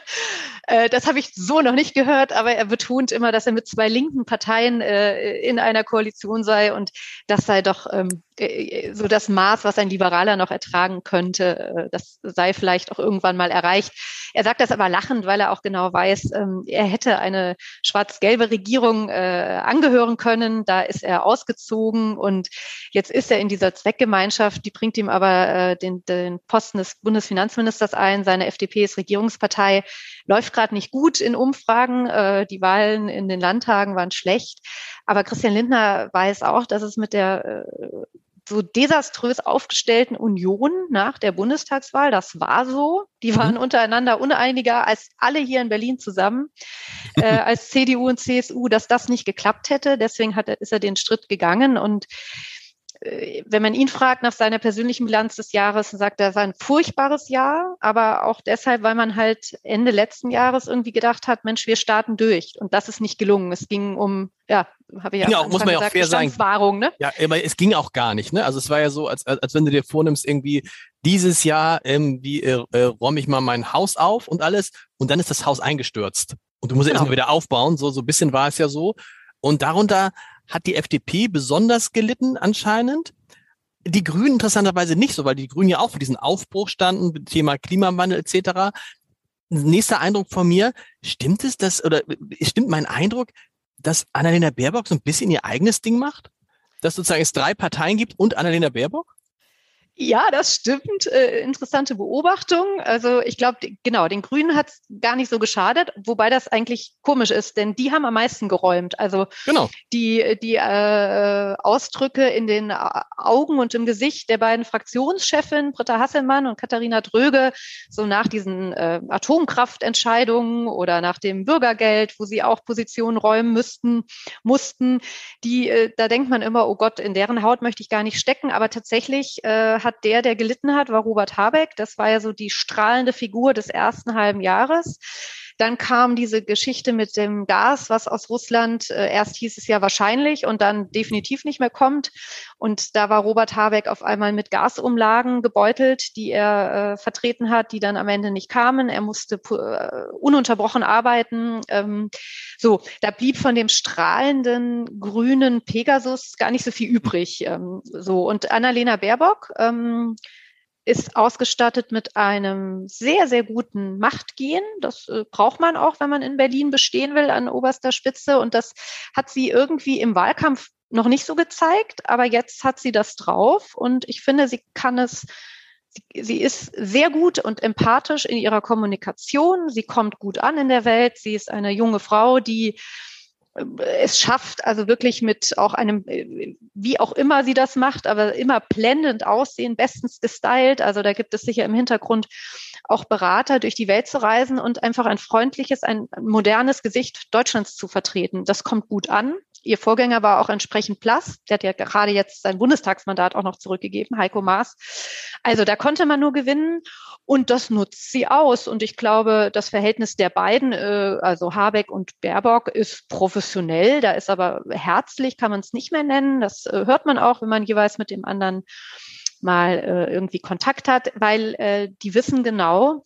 Äh, das habe ich so noch nicht gehört, aber er betont immer, dass er mit zwei linken Parteien äh, in einer Koalition sei und das sei doch ähm, äh, so das Maß, was ein Liberaler noch ertragen könnte. Äh, das sei vielleicht auch irgendwann mal erreicht. Er sagt das aber lachend, weil er auch genau weiß, ähm, er hätte eine schwarz-gelbe Regierung äh, angehören können. Da ist er ausgezogen und jetzt ist er in dieser Zweckgemeinschaft. Die bringt ihm aber den, den Posten des Bundesfinanzministers ein. Seine FDP ist Regierungspartei, läuft gerade nicht gut in Umfragen. Die Wahlen in den Landtagen waren schlecht. Aber Christian Lindner weiß auch, dass es mit der so desaströs aufgestellten Union nach der Bundestagswahl. Das war so. Die waren mhm. untereinander uneiniger als alle hier in Berlin zusammen, äh, *laughs* als CDU und CSU, dass das nicht geklappt hätte. Deswegen hat er, ist er den Schritt gegangen und wenn man ihn fragt nach seiner persönlichen Bilanz des Jahres, sagt er, es war ein furchtbares Jahr, aber auch deshalb, weil man halt Ende letzten Jahres irgendwie gedacht hat, Mensch, wir starten durch. Und das ist nicht gelungen. Es ging um, ja, habe ich ja, ja auch, muss man ja auch fair sagen. Ne? Ja, aber es ging auch gar nicht. Ne? Also es war ja so, als, als wenn du dir vornimmst, irgendwie dieses Jahr, ähm, wie äh, äh, räume ich mal mein Haus auf und alles, und dann ist das Haus eingestürzt. Und du musst genau. erstmal wieder aufbauen. So, so ein bisschen war es ja so. Und darunter hat die FDP besonders gelitten anscheinend. Die Grünen interessanterweise nicht so, weil die Grünen ja auch für diesen Aufbruch standen, Thema Klimawandel etc. Nächster Eindruck von mir, stimmt es, dass, oder stimmt mein Eindruck, dass Annalena Baerbock so ein bisschen ihr eigenes Ding macht? Dass sozusagen es drei Parteien gibt und Annalena Baerbock? Ja, das stimmt. Äh, interessante Beobachtung. Also ich glaube, genau, den Grünen hat es gar nicht so geschadet, wobei das eigentlich komisch ist, denn die haben am meisten geräumt. Also genau. die, die äh, Ausdrücke in den Augen und im Gesicht der beiden Fraktionschefinnen, Britta Hasselmann und Katharina Dröge, so nach diesen äh, Atomkraftentscheidungen oder nach dem Bürgergeld, wo sie auch Positionen räumen müssten, mussten, die, äh, da denkt man immer, oh Gott, in deren Haut möchte ich gar nicht stecken, aber tatsächlich äh, hat der, der gelitten hat, war Robert Habeck. Das war ja so die strahlende Figur des ersten halben Jahres. Dann kam diese Geschichte mit dem Gas, was aus Russland äh, erst hieß es ja wahrscheinlich und dann definitiv nicht mehr kommt. Und da war Robert Habeck auf einmal mit Gasumlagen gebeutelt, die er äh, vertreten hat, die dann am Ende nicht kamen. Er musste äh, ununterbrochen arbeiten. Ähm, so, da blieb von dem strahlenden grünen Pegasus gar nicht so viel übrig. Ähm, so und Annalena Baerbock ähm, ist ausgestattet mit einem sehr, sehr guten Machtgehen. Das äh, braucht man auch, wenn man in Berlin bestehen will an oberster Spitze. Und das hat sie irgendwie im Wahlkampf noch nicht so gezeigt, aber jetzt hat sie das drauf. Und ich finde, sie kann es sie ist sehr gut und empathisch in ihrer Kommunikation. Sie kommt gut an in der Welt. Sie ist eine junge Frau, die es schafft, also wirklich mit auch einem, wie auch immer sie das macht, aber immer blendend aussehen, bestens gestylt. Also da gibt es sicher im Hintergrund auch Berater, durch die Welt zu reisen und einfach ein freundliches, ein modernes Gesicht Deutschlands zu vertreten. Das kommt gut an. Ihr Vorgänger war auch entsprechend blass. Der hat ja gerade jetzt sein Bundestagsmandat auch noch zurückgegeben, Heiko Maas. Also da konnte man nur gewinnen und das nutzt sie aus. Und ich glaube, das Verhältnis der beiden, äh, also Habeck und Baerbock, ist professionell. Da ist aber herzlich, kann man es nicht mehr nennen. Das äh, hört man auch, wenn man jeweils mit dem anderen mal äh, irgendwie Kontakt hat, weil äh, die wissen genau,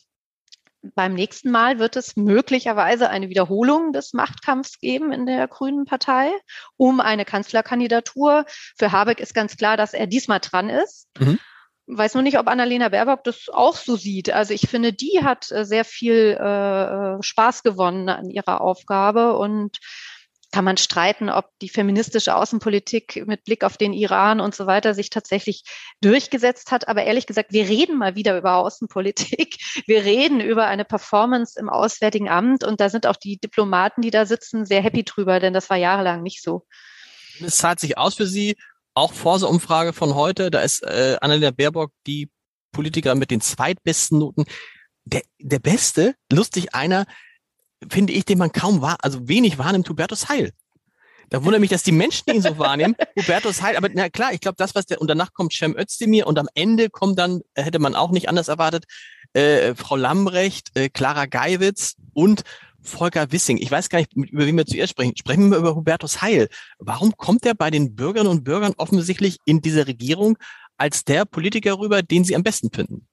beim nächsten Mal wird es möglicherweise eine Wiederholung des Machtkampfs geben in der Grünen Partei um eine Kanzlerkandidatur. Für Habeck ist ganz klar, dass er diesmal dran ist. Mhm. Weiß nur nicht, ob Annalena Baerbock das auch so sieht. Also ich finde, die hat äh, sehr viel äh, Spaß gewonnen an ihrer Aufgabe und kann man streiten, ob die feministische Außenpolitik mit Blick auf den Iran und so weiter sich tatsächlich durchgesetzt hat. Aber ehrlich gesagt, wir reden mal wieder über Außenpolitik. *laughs* Wir reden über eine Performance im Auswärtigen Amt und da sind auch die Diplomaten, die da sitzen, sehr happy drüber, denn das war jahrelang nicht so. Es zahlt sich aus für Sie, auch vor so Umfrage von heute, da ist äh, Annalena Baerbock die Politiker mit den zweitbesten Noten. Der, der beste, lustig einer, finde ich, den man kaum wahr, also wenig wahrnimmt, Hubertus Heil. Da wundert mich, dass die Menschen ihn so wahrnehmen. *laughs* Hubertus Heil, aber na klar, ich glaube, das, was der, und danach kommt Cem Özdemir und am Ende kommt dann, hätte man auch nicht anders erwartet, äh, Frau Lambrecht, äh, Clara Geiwitz und Volker Wissing. Ich weiß gar nicht, über wen wir zuerst sprechen. Sprechen wir über Hubertus Heil. Warum kommt er bei den Bürgerinnen und Bürgern offensichtlich in dieser Regierung als der Politiker rüber, den sie am besten finden?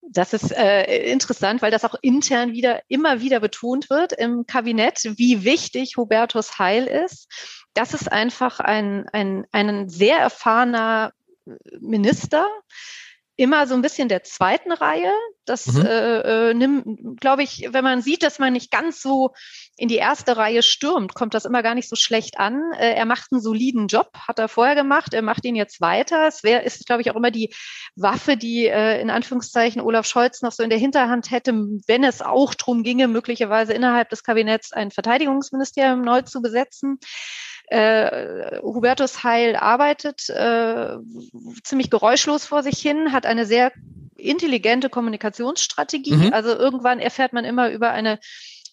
Das ist äh, interessant, weil das auch intern wieder immer wieder betont wird im Kabinett, wie wichtig Hubertus Heil ist. Das ist einfach ein, ein, ein sehr erfahrener Minister, immer so ein bisschen der zweiten Reihe. Das mhm. äh, äh, nimmt, glaube ich, wenn man sieht, dass man nicht ganz so in die erste Reihe stürmt, kommt das immer gar nicht so schlecht an. Äh, er macht einen soliden Job, hat er vorher gemacht, er macht ihn jetzt weiter. Es wäre, ist, glaube ich, auch immer die Waffe, die äh, in Anführungszeichen Olaf Scholz noch so in der Hinterhand hätte, wenn es auch drum ginge, möglicherweise innerhalb des Kabinetts ein Verteidigungsministerium neu zu besetzen. Äh, Hubertus Heil arbeitet äh, ziemlich geräuschlos vor sich hin, hat eine sehr intelligente Kommunikationsstrategie. Mhm. Also irgendwann erfährt man immer über eine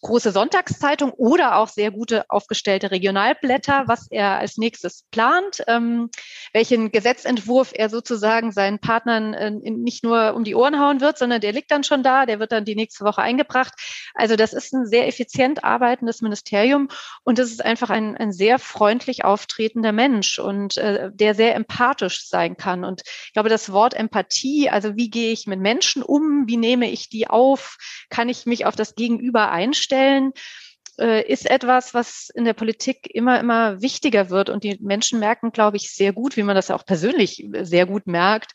große Sonntagszeitung oder auch sehr gute aufgestellte Regionalblätter, was er als nächstes plant, ähm, welchen Gesetzentwurf er sozusagen seinen Partnern äh, nicht nur um die Ohren hauen wird, sondern der liegt dann schon da, der wird dann die nächste Woche eingebracht. Also das ist ein sehr effizient arbeitendes Ministerium und das ist einfach ein, ein sehr freundlich auftretender Mensch und äh, der sehr empathisch sein kann. Und ich glaube, das Wort Empathie, also wie gehe ich mit Menschen um, wie nehme ich die auf, kann ich mich auf das Gegenüber einstellen, stellen, äh, ist etwas, was in der Politik immer, immer wichtiger wird. Und die Menschen merken, glaube ich, sehr gut, wie man das auch persönlich sehr gut merkt,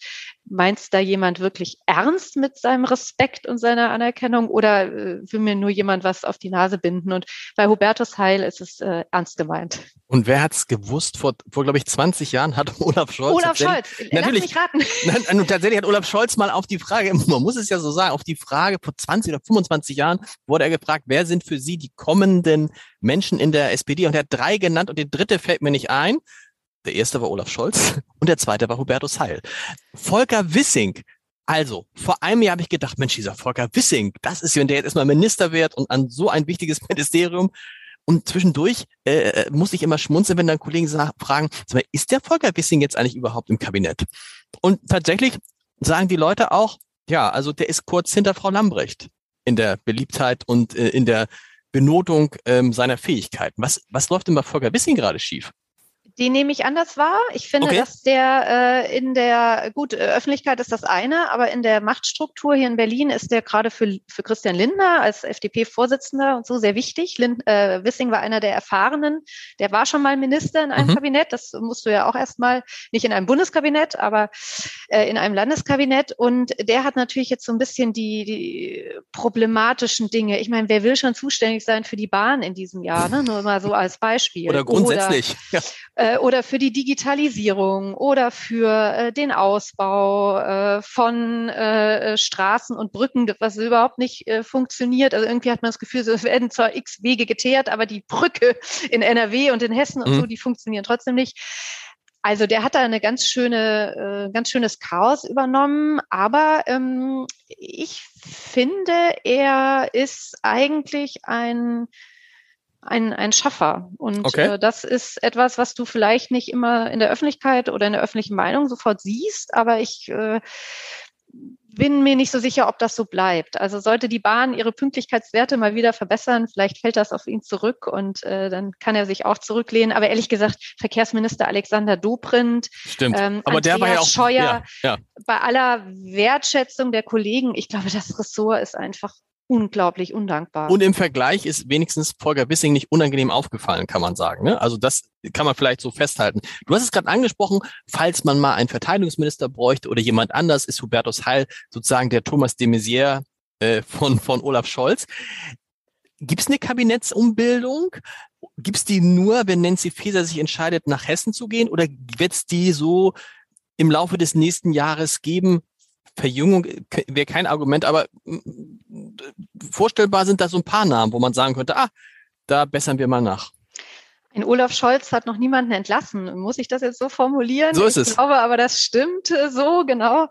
Meinst da jemand wirklich ernst mit seinem Respekt und seiner Anerkennung oder äh, will mir nur jemand was auf die Nase binden? Und bei Hubertus Heil ist es äh, ernst gemeint. Und wer hat es gewusst? Vor, vor glaube ich, 20 Jahren hat *laughs* Olaf Scholz. Olaf Scholz, natürlich, mich raten. *laughs* Und tatsächlich hat Olaf Scholz mal auf die Frage, *laughs* man muss es ja so sagen, auf die Frage vor 20 oder 25 Jahren wurde er gefragt, wer sind für Sie die kommenden Menschen in der SPD? Und er hat drei genannt und der dritte fällt mir nicht ein. Der erste war Olaf Scholz *laughs* und der zweite war Hubertus Heil. Volker Wissing. Also, vor einem Jahr habe ich gedacht, Mensch, dieser Volker Wissing, das ist, wenn der jetzt erstmal Minister wird und an so ein wichtiges *laughs* Ministerium. Und zwischendurch äh, äh muss ich immer schmunzeln, wenn dann Kollegen fragen, ist der Volker Wissing jetzt eigentlich überhaupt im Kabinett? Und tatsächlich sagen die Leute auch, ja, also der ist kurz hinter Frau Lambrecht in der Beliebtheit und äh, in der Benotung ähm, seiner Fähigkeiten. Was, was läuft denn bei Volker Wissing gerade schief? Die nehme ich anders wahr. Ich finde, okay. dass der äh, in der, gut, äh, Öffentlichkeit ist das eine, aber in der Machtstruktur hier in Berlin ist der gerade für, für Christian Lindner als FDP-Vorsitzender und so sehr wichtig. Lind, äh, Wissing war einer der Erfahrenen. Der war schon mal Minister in einem mhm. Kabinett. Das musst du ja auch erstmal, nicht in einem Bundeskabinett, aber äh, in einem Landeskabinett. Und der hat natürlich jetzt so ein bisschen die, die problematischen Dinge. Ich meine, wer will schon zuständig sein für die Bahn in diesem Jahr? Ne? Nur mal so als Beispiel. Oder grundsätzlich. Oder, ja äh, oder für die Digitalisierung oder für äh, den Ausbau äh, von äh, Straßen und Brücken, was überhaupt nicht äh, funktioniert. Also irgendwie hat man das Gefühl, es werden zwar x Wege geteert, aber die Brücke in NRW und in Hessen und mhm. so, die funktionieren trotzdem nicht. Also der hat da eine ganz schöne, äh, ganz schönes Chaos übernommen, aber ähm, ich finde, er ist eigentlich ein ein, ein Schaffer. Und okay. äh, das ist etwas, was du vielleicht nicht immer in der Öffentlichkeit oder in der öffentlichen Meinung sofort siehst, aber ich äh, bin mir nicht so sicher, ob das so bleibt. Also sollte die Bahn ihre Pünktlichkeitswerte mal wieder verbessern, vielleicht fällt das auf ihn zurück und äh, dann kann er sich auch zurücklehnen. Aber ehrlich gesagt, Verkehrsminister Alexander Dobrindt, Stimmt. Ähm, aber Andreas der war ja auch Scheuer, ja, ja. bei aller Wertschätzung der Kollegen, ich glaube, das Ressort ist einfach unglaublich undankbar. Und im Vergleich ist wenigstens Volker Wissing nicht unangenehm aufgefallen, kann man sagen. Ne? Also das kann man vielleicht so festhalten. Du hast es gerade angesprochen, falls man mal einen Verteidigungsminister bräuchte oder jemand anders, ist Hubertus Heil sozusagen der Thomas de Maizière äh, von, von Olaf Scholz. Gibt es eine Kabinettsumbildung? Gibt es die nur, wenn Nancy Faeser sich entscheidet, nach Hessen zu gehen? Oder wird es die so im Laufe des nächsten Jahres geben, Verjüngung wäre kein Argument, aber vorstellbar sind da so ein paar Namen, wo man sagen könnte, ah, da bessern wir mal nach. Ein Olaf Scholz hat noch niemanden entlassen. Muss ich das jetzt so formulieren? So ist es. Ich glaube aber, das stimmt so, genau.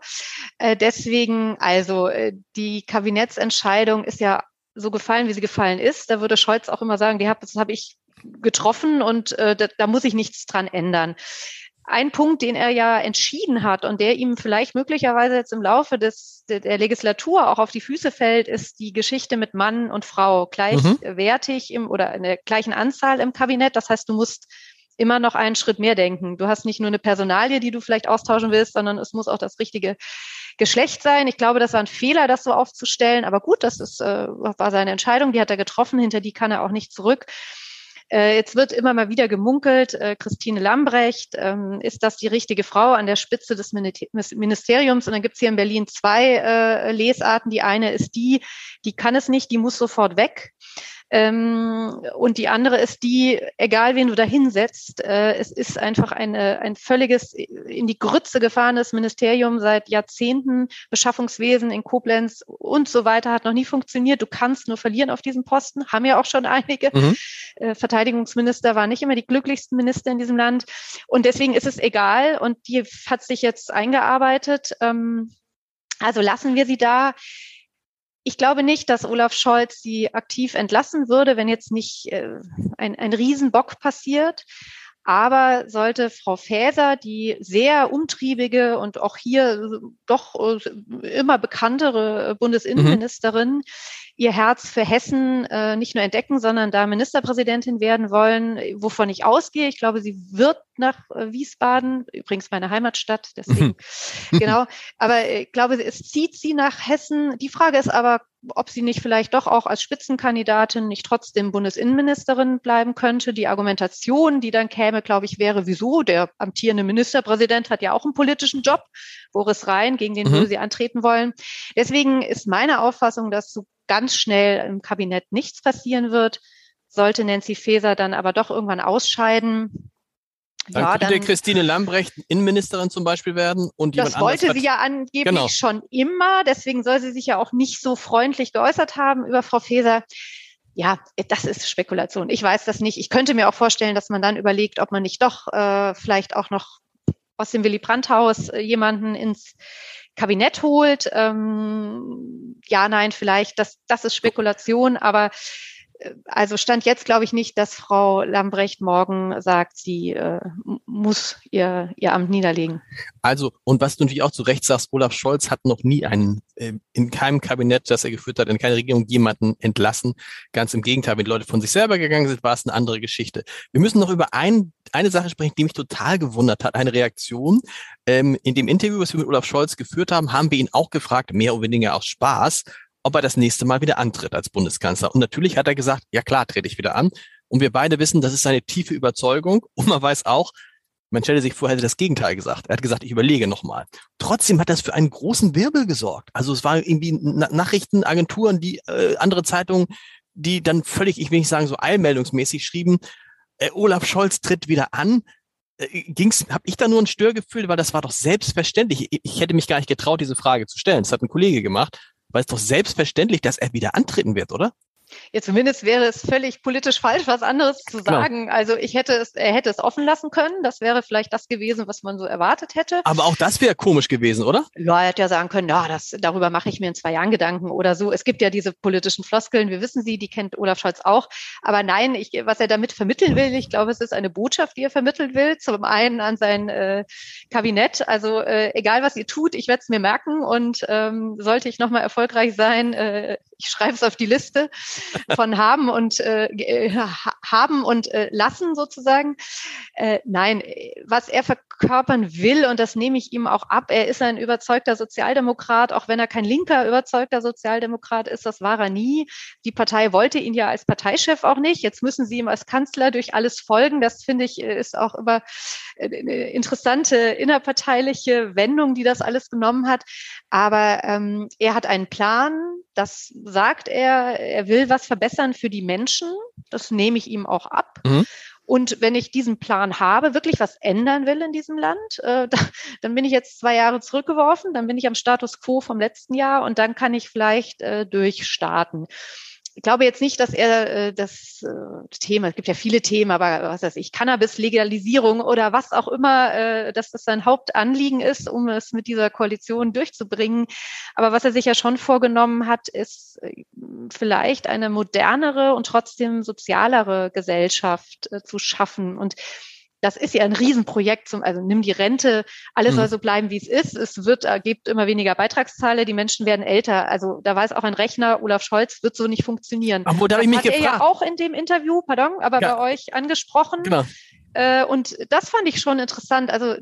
Äh, deswegen, also äh, die Kabinettsentscheidung ist ja so gefallen, wie sie gefallen ist. Da würde Scholz auch immer sagen, die hab, das habe ich getroffen und äh, da, da muss ich nichts dran ändern ein Punkt, den er ja entschieden hat und der ihm vielleicht möglicherweise jetzt im Laufe des, der Legislatur auch auf die Füße fällt, ist die Geschichte mit Mann und Frau gleichwertig mhm. im, oder in der gleichen Anzahl im Kabinett. Das heißt, du musst immer noch einen Schritt mehr denken. Du hast nicht nur eine Personalie, die du vielleicht austauschen willst, sondern es muss auch das richtige Geschlecht sein. Ich glaube, das war ein Fehler, das so aufzustellen. Aber gut, das ist, äh, war seine Entscheidung, die hat er getroffen, hinter die kann er auch nicht zurück. Äh, jetzt wird immer mal wieder gemunkelt, äh, Christine Lambrecht, ähm, ist das die richtige Frau an der Spitze des Ministeriums? Und dann gibt es hier in Berlin zwei äh, Lesarten. Die eine ist die, die kann es nicht, die muss sofort weg. Ähm, und die andere ist die, egal wen du da hinsetzt, äh, es ist einfach eine, ein völliges in die Grütze gefahrenes Ministerium seit Jahrzehnten. Beschaffungswesen in Koblenz und so weiter hat noch nie funktioniert. Du kannst nur verlieren auf diesem Posten, haben ja auch schon einige. Mhm. Äh, Verteidigungsminister waren nicht immer die glücklichsten Minister in diesem Land. Und deswegen ist es egal. Und die hat sich jetzt eingearbeitet. Ähm, also lassen wir sie da. Ich glaube nicht, dass Olaf Scholz sie aktiv entlassen würde, wenn jetzt nicht äh, ein, ein Riesenbock passiert. Aber sollte Frau Faeser, die sehr umtriebige und auch hier doch äh, immer bekanntere Bundesinnenministerin, mhm ihr Herz für Hessen äh, nicht nur entdecken, sondern da Ministerpräsidentin werden wollen, wovon ich ausgehe. Ich glaube, sie wird nach äh, Wiesbaden, übrigens meine Heimatstadt, deswegen, mhm. genau. Aber ich glaube, es zieht sie nach Hessen. Die Frage ist aber, ob sie nicht vielleicht doch auch als Spitzenkandidatin nicht trotzdem Bundesinnenministerin bleiben könnte. Die Argumentation, die dann käme, glaube ich, wäre, wieso? Der amtierende Ministerpräsident hat ja auch einen politischen Job. Boris Rhein, gegen den mhm. würde sie antreten wollen. Deswegen ist meine Auffassung, dass so ganz schnell im Kabinett nichts passieren wird. Sollte Nancy Faeser dann aber doch irgendwann ausscheiden, dann ja, könnte dann, Christine Lambrecht Innenministerin zum Beispiel werden und jemand Das wollte sie ja angeblich genau. schon immer. Deswegen soll sie sich ja auch nicht so freundlich geäußert haben über Frau Faeser. Ja, das ist Spekulation. Ich weiß das nicht. Ich könnte mir auch vorstellen, dass man dann überlegt, ob man nicht doch äh, vielleicht auch noch aus dem Willy Brandt-Haus äh, jemanden ins Kabinett holt. Ähm, ja, nein, vielleicht, das, das ist Spekulation, aber also stand jetzt, glaube ich, nicht, dass Frau Lambrecht morgen sagt, sie äh, muss ihr, ihr Amt niederlegen. Also, und was du natürlich auch zu Recht sagst, Olaf Scholz hat noch nie einen, äh, in keinem Kabinett, das er geführt hat, in keiner Regierung jemanden entlassen. Ganz im Gegenteil, wenn die Leute von sich selber gegangen sind, war es eine andere Geschichte. Wir müssen noch über ein, eine Sache sprechen, die mich total gewundert hat, eine Reaktion. Ähm, in dem Interview, was wir mit Olaf Scholz geführt haben, haben wir ihn auch gefragt, mehr oder weniger aus Spaß, ob er das nächste Mal wieder antritt als Bundeskanzler. Und natürlich hat er gesagt, ja klar, trete ich wieder an. Und wir beide wissen, das ist seine tiefe Überzeugung. Und man weiß auch, man stelle sich vor, er hätte das Gegenteil gesagt. Er hat gesagt, ich überlege nochmal. Trotzdem hat das für einen großen Wirbel gesorgt. Also es war irgendwie Nachrichtenagenturen, die äh, andere Zeitungen, die dann völlig, ich will nicht sagen, so eilmeldungsmäßig schrieben, äh, Olaf Scholz tritt wieder an. Äh, ging's, habe ich da nur ein Störgefühl, weil das war doch selbstverständlich. Ich, ich hätte mich gar nicht getraut, diese Frage zu stellen. Das hat ein Kollege gemacht weil es doch selbstverständlich, dass er wieder antreten wird, oder? Ja, zumindest wäre es völlig politisch falsch, was anderes zu sagen. Genau. Also ich hätte es, er hätte es offen lassen können. Das wäre vielleicht das gewesen, was man so erwartet hätte. Aber auch das wäre komisch gewesen, oder? Ja, er hätte ja sagen können, ja, das, darüber mache ich mir in zwei Jahren Gedanken oder so. Es gibt ja diese politischen Floskeln, wir wissen sie, die kennt Olaf Scholz auch. Aber nein, ich, was er damit vermitteln will, ich glaube, es ist eine Botschaft, die er vermitteln will. Zum einen an sein äh, Kabinett. Also äh, egal, was ihr tut, ich werde es mir merken und ähm, sollte ich nochmal erfolgreich sein, äh, ich schreibe es auf die Liste von haben und äh, äh haben und äh, lassen sozusagen. Äh, nein, was er verkörpern will und das nehme ich ihm auch ab. Er ist ein überzeugter Sozialdemokrat, auch wenn er kein linker überzeugter Sozialdemokrat ist. Das war er nie. Die Partei wollte ihn ja als Parteichef auch nicht. Jetzt müssen sie ihm als Kanzler durch alles folgen. Das finde ich ist auch immer eine interessante innerparteiliche Wendung, die das alles genommen hat. Aber ähm, er hat einen Plan. Das sagt er. Er will was verbessern für die Menschen. Das nehme ich ihm auch ab. Mhm. Und wenn ich diesen Plan habe, wirklich was ändern will in diesem Land, äh, *laughs* da, dann bin ich jetzt zwei Jahre zurückgeworfen, dann bin ich am Status quo vom letzten Jahr und dann kann ich vielleicht äh, durchstarten ich glaube jetzt nicht, dass er äh, das äh, Thema, es gibt ja viele Themen, aber was weiß ich, Cannabis-Legalisierung oder was auch immer, äh, dass das sein Hauptanliegen ist, um es mit dieser Koalition durchzubringen. Aber was er sich ja schon vorgenommen hat, ist äh, vielleicht eine modernere und trotzdem sozialere Gesellschaft äh, zu schaffen. Und das ist ja ein Riesenprojekt zum, also nimm die Rente, alles mhm. soll so bleiben, wie es ist. Es wird, äh, gibt immer weniger Beitragszahler, die Menschen werden älter. Also da weiß auch ein Rechner, Olaf Scholz wird so nicht funktionieren. Aber da das ich mich hat gefragt. er ja auch in dem Interview, pardon, aber ja. bei euch angesprochen. Genau. Äh, und das fand ich schon interessant. Also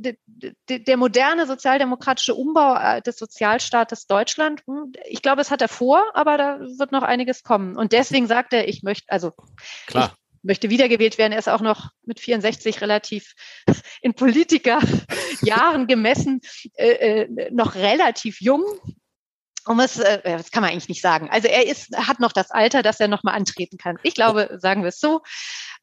der moderne sozialdemokratische Umbau äh, des Sozialstaates Deutschland, hm, ich glaube, es hat er vor, aber da wird noch einiges kommen. Und deswegen sagt er, ich möchte, also Klar. Möchte wiedergewählt werden. Er ist auch noch mit 64 relativ *laughs* in Politikerjahren gemessen, äh, äh, noch relativ jung um es, äh, das kann man eigentlich nicht sagen. Also er ist, hat noch das Alter, dass er nochmal antreten kann. Ich glaube, sagen wir es so.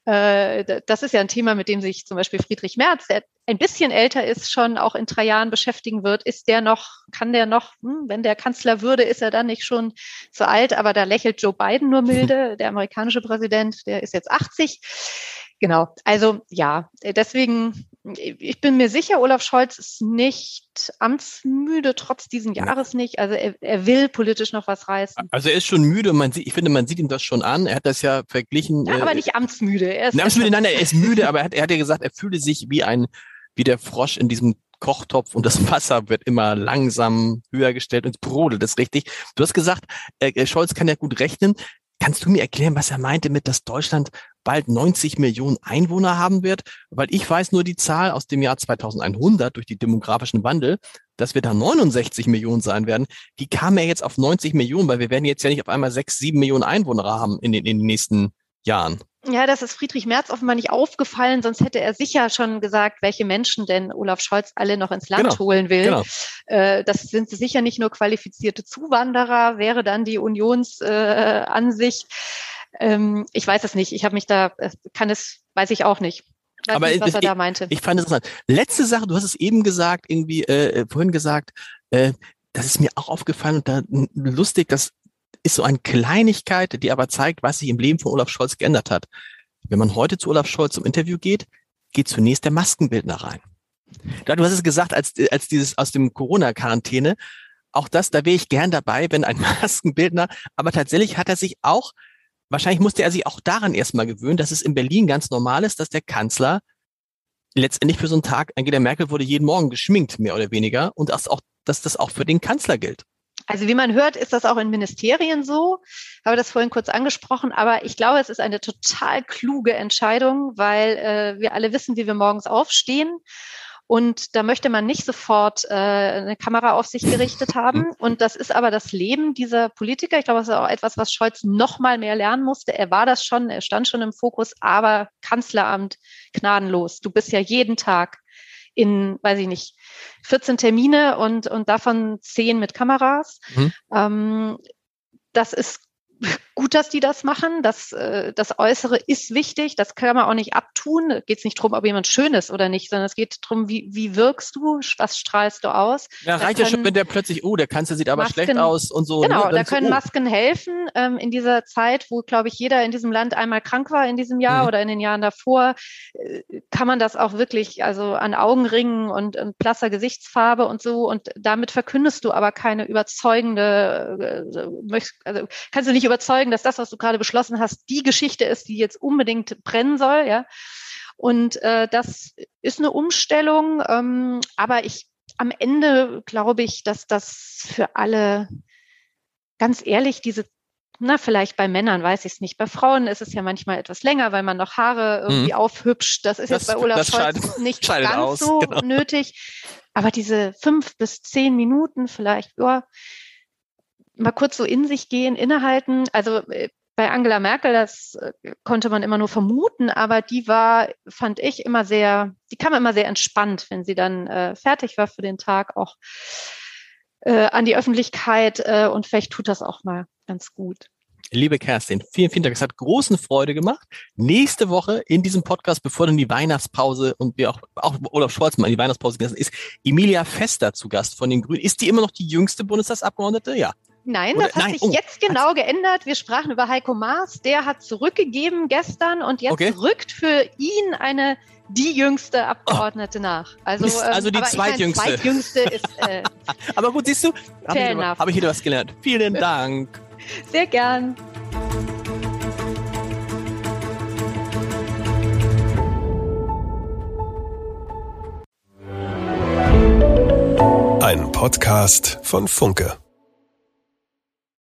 Äh, das ist ja ein Thema, mit dem sich zum Beispiel Friedrich Merz, der ein bisschen älter ist, schon auch in drei Jahren beschäftigen wird. Ist der noch, kann der noch, hm, wenn der Kanzler würde, ist er dann nicht schon zu alt? Aber da lächelt Joe Biden nur milde, *laughs* der amerikanische Präsident, der ist jetzt 80. Genau. Also ja, deswegen, ich bin mir sicher, Olaf Scholz ist nicht amtsmüde, trotz diesen Jahres nicht. Also er, er will politisch noch was reißen. Also er ist schon müde. Man sieht, ich finde, man sieht ihm das schon an. Er hat das ja verglichen. Ja, aber äh, nicht amtsmüde. Er ist amtsmüde, nein, er ist müde, aber er hat, er hat ja gesagt, er fühle sich wie ein, wie der Frosch in diesem Kochtopf und das Wasser wird immer langsam höher gestellt und es brodelt, das ist richtig. Du hast gesagt, äh, Scholz kann ja gut rechnen. Kannst du mir erklären, was er meinte mit, dass Deutschland bald 90 Millionen Einwohner haben wird? Weil ich weiß nur die Zahl aus dem Jahr 2100 durch die demografischen Wandel, dass wir da 69 Millionen sein werden. Wie kam er jetzt auf 90 Millionen? Weil wir werden jetzt ja nicht auf einmal 6, 7 Millionen Einwohner haben in den, in den nächsten Jahren. Ja, das ist Friedrich Merz offenbar nicht aufgefallen, sonst hätte er sicher schon gesagt, welche Menschen denn Olaf Scholz alle noch ins Land genau, holen will. Genau. Äh, das sind sicher nicht nur qualifizierte Zuwanderer, wäre dann die Unionsansicht. Äh, ähm, ich weiß es nicht. Ich habe mich da, äh, kann es, weiß ich auch nicht. Weiß Aber nicht, was ich, er da meinte. Ich fand es interessant. Letzte Sache, du hast es eben gesagt, irgendwie äh, vorhin gesagt, äh, das ist mir auch aufgefallen und da lustig, dass ist so eine Kleinigkeit, die aber zeigt, was sich im Leben von Olaf Scholz geändert hat. Wenn man heute zu Olaf Scholz zum Interview geht, geht zunächst der Maskenbildner rein. Du hast es gesagt, als, als dieses aus dem Corona-Quarantäne, auch das, da wäre ich gern dabei, wenn ein *laughs* Maskenbildner, aber tatsächlich hat er sich auch, wahrscheinlich musste er sich auch daran erstmal gewöhnen, dass es in Berlin ganz normal ist, dass der Kanzler letztendlich für so einen Tag, Angela Merkel wurde jeden Morgen geschminkt, mehr oder weniger, und dass auch, dass das auch für den Kanzler gilt. Also wie man hört, ist das auch in Ministerien so. Ich habe das vorhin kurz angesprochen, aber ich glaube, es ist eine total kluge Entscheidung, weil äh, wir alle wissen, wie wir morgens aufstehen. Und da möchte man nicht sofort äh, eine Kamera auf sich gerichtet haben. Und das ist aber das Leben dieser Politiker. Ich glaube, das ist auch etwas, was Scholz noch mal mehr lernen musste. Er war das schon, er stand schon im Fokus, aber Kanzleramt gnadenlos. Du bist ja jeden Tag in, weiß ich nicht, 14 Termine und, und davon 10 mit Kameras. Mhm. Ähm, das ist gut, dass die das machen. Das, äh, das Äußere ist wichtig. Das kann man auch nicht abtun. Es geht nicht darum, ob jemand schön ist oder nicht, sondern es geht darum, wie, wie wirkst du, was strahlst du aus. Ja, da reicht ja schon, wenn der plötzlich, oh, der Kanzler sieht aber Masken, schlecht aus und so. Ne? Genau, ne? da können so, oh. Masken helfen. Ähm, in dieser Zeit, wo, glaube ich, jeder in diesem Land einmal krank war in diesem Jahr mhm. oder in den Jahren davor, äh, kann man das auch wirklich, also an Augenringen und, und blasser Gesichtsfarbe und so. Und damit verkündest du aber keine überzeugende, äh, also kannst du nicht überzeugen, dass das, was du gerade beschlossen hast, die Geschichte ist, die jetzt unbedingt brennen soll, ja. Und äh, das ist eine Umstellung, ähm, aber ich am Ende glaube ich, dass das für alle ganz ehrlich diese na, vielleicht bei Männern weiß ich es nicht. Bei Frauen ist es ja manchmal etwas länger, weil man noch Haare irgendwie mhm. aufhübscht. Das ist das, jetzt bei Olaf Scholz nicht *laughs* ganz aus, so genau. nötig. Aber diese fünf bis zehn Minuten vielleicht, ja, mal kurz so in sich gehen, innehalten. Also äh, bei Angela Merkel, das äh, konnte man immer nur vermuten, aber die war, fand ich, immer sehr, die kam immer sehr entspannt, wenn sie dann äh, fertig war für den Tag, auch äh, an die Öffentlichkeit äh, und vielleicht tut das auch mal ganz gut. Liebe Kerstin, vielen, vielen Dank. Es hat großen Freude gemacht. Nächste Woche in diesem Podcast, bevor dann die Weihnachtspause und wir auch, auch Olaf Scholz mal in die Weihnachtspause gelassen ist Emilia Fester zu Gast von den Grünen. Ist die immer noch die jüngste Bundestagsabgeordnete? Ja. Nein, Oder, das hat nein, sich oh, jetzt genau geändert. Wir sprachen über Heiko Maas. Der hat zurückgegeben gestern und jetzt okay. rückt für ihn eine die jüngste Abgeordnete oh. nach. Also, Mist, ähm, also die zweitjüngste. Meine, zweitjüngste ist. *laughs* Äh, aber gut, siehst du, habe ich, hab ich wieder was gelernt. Vielen Dank. Sehr gern. Ein Podcast von Funke.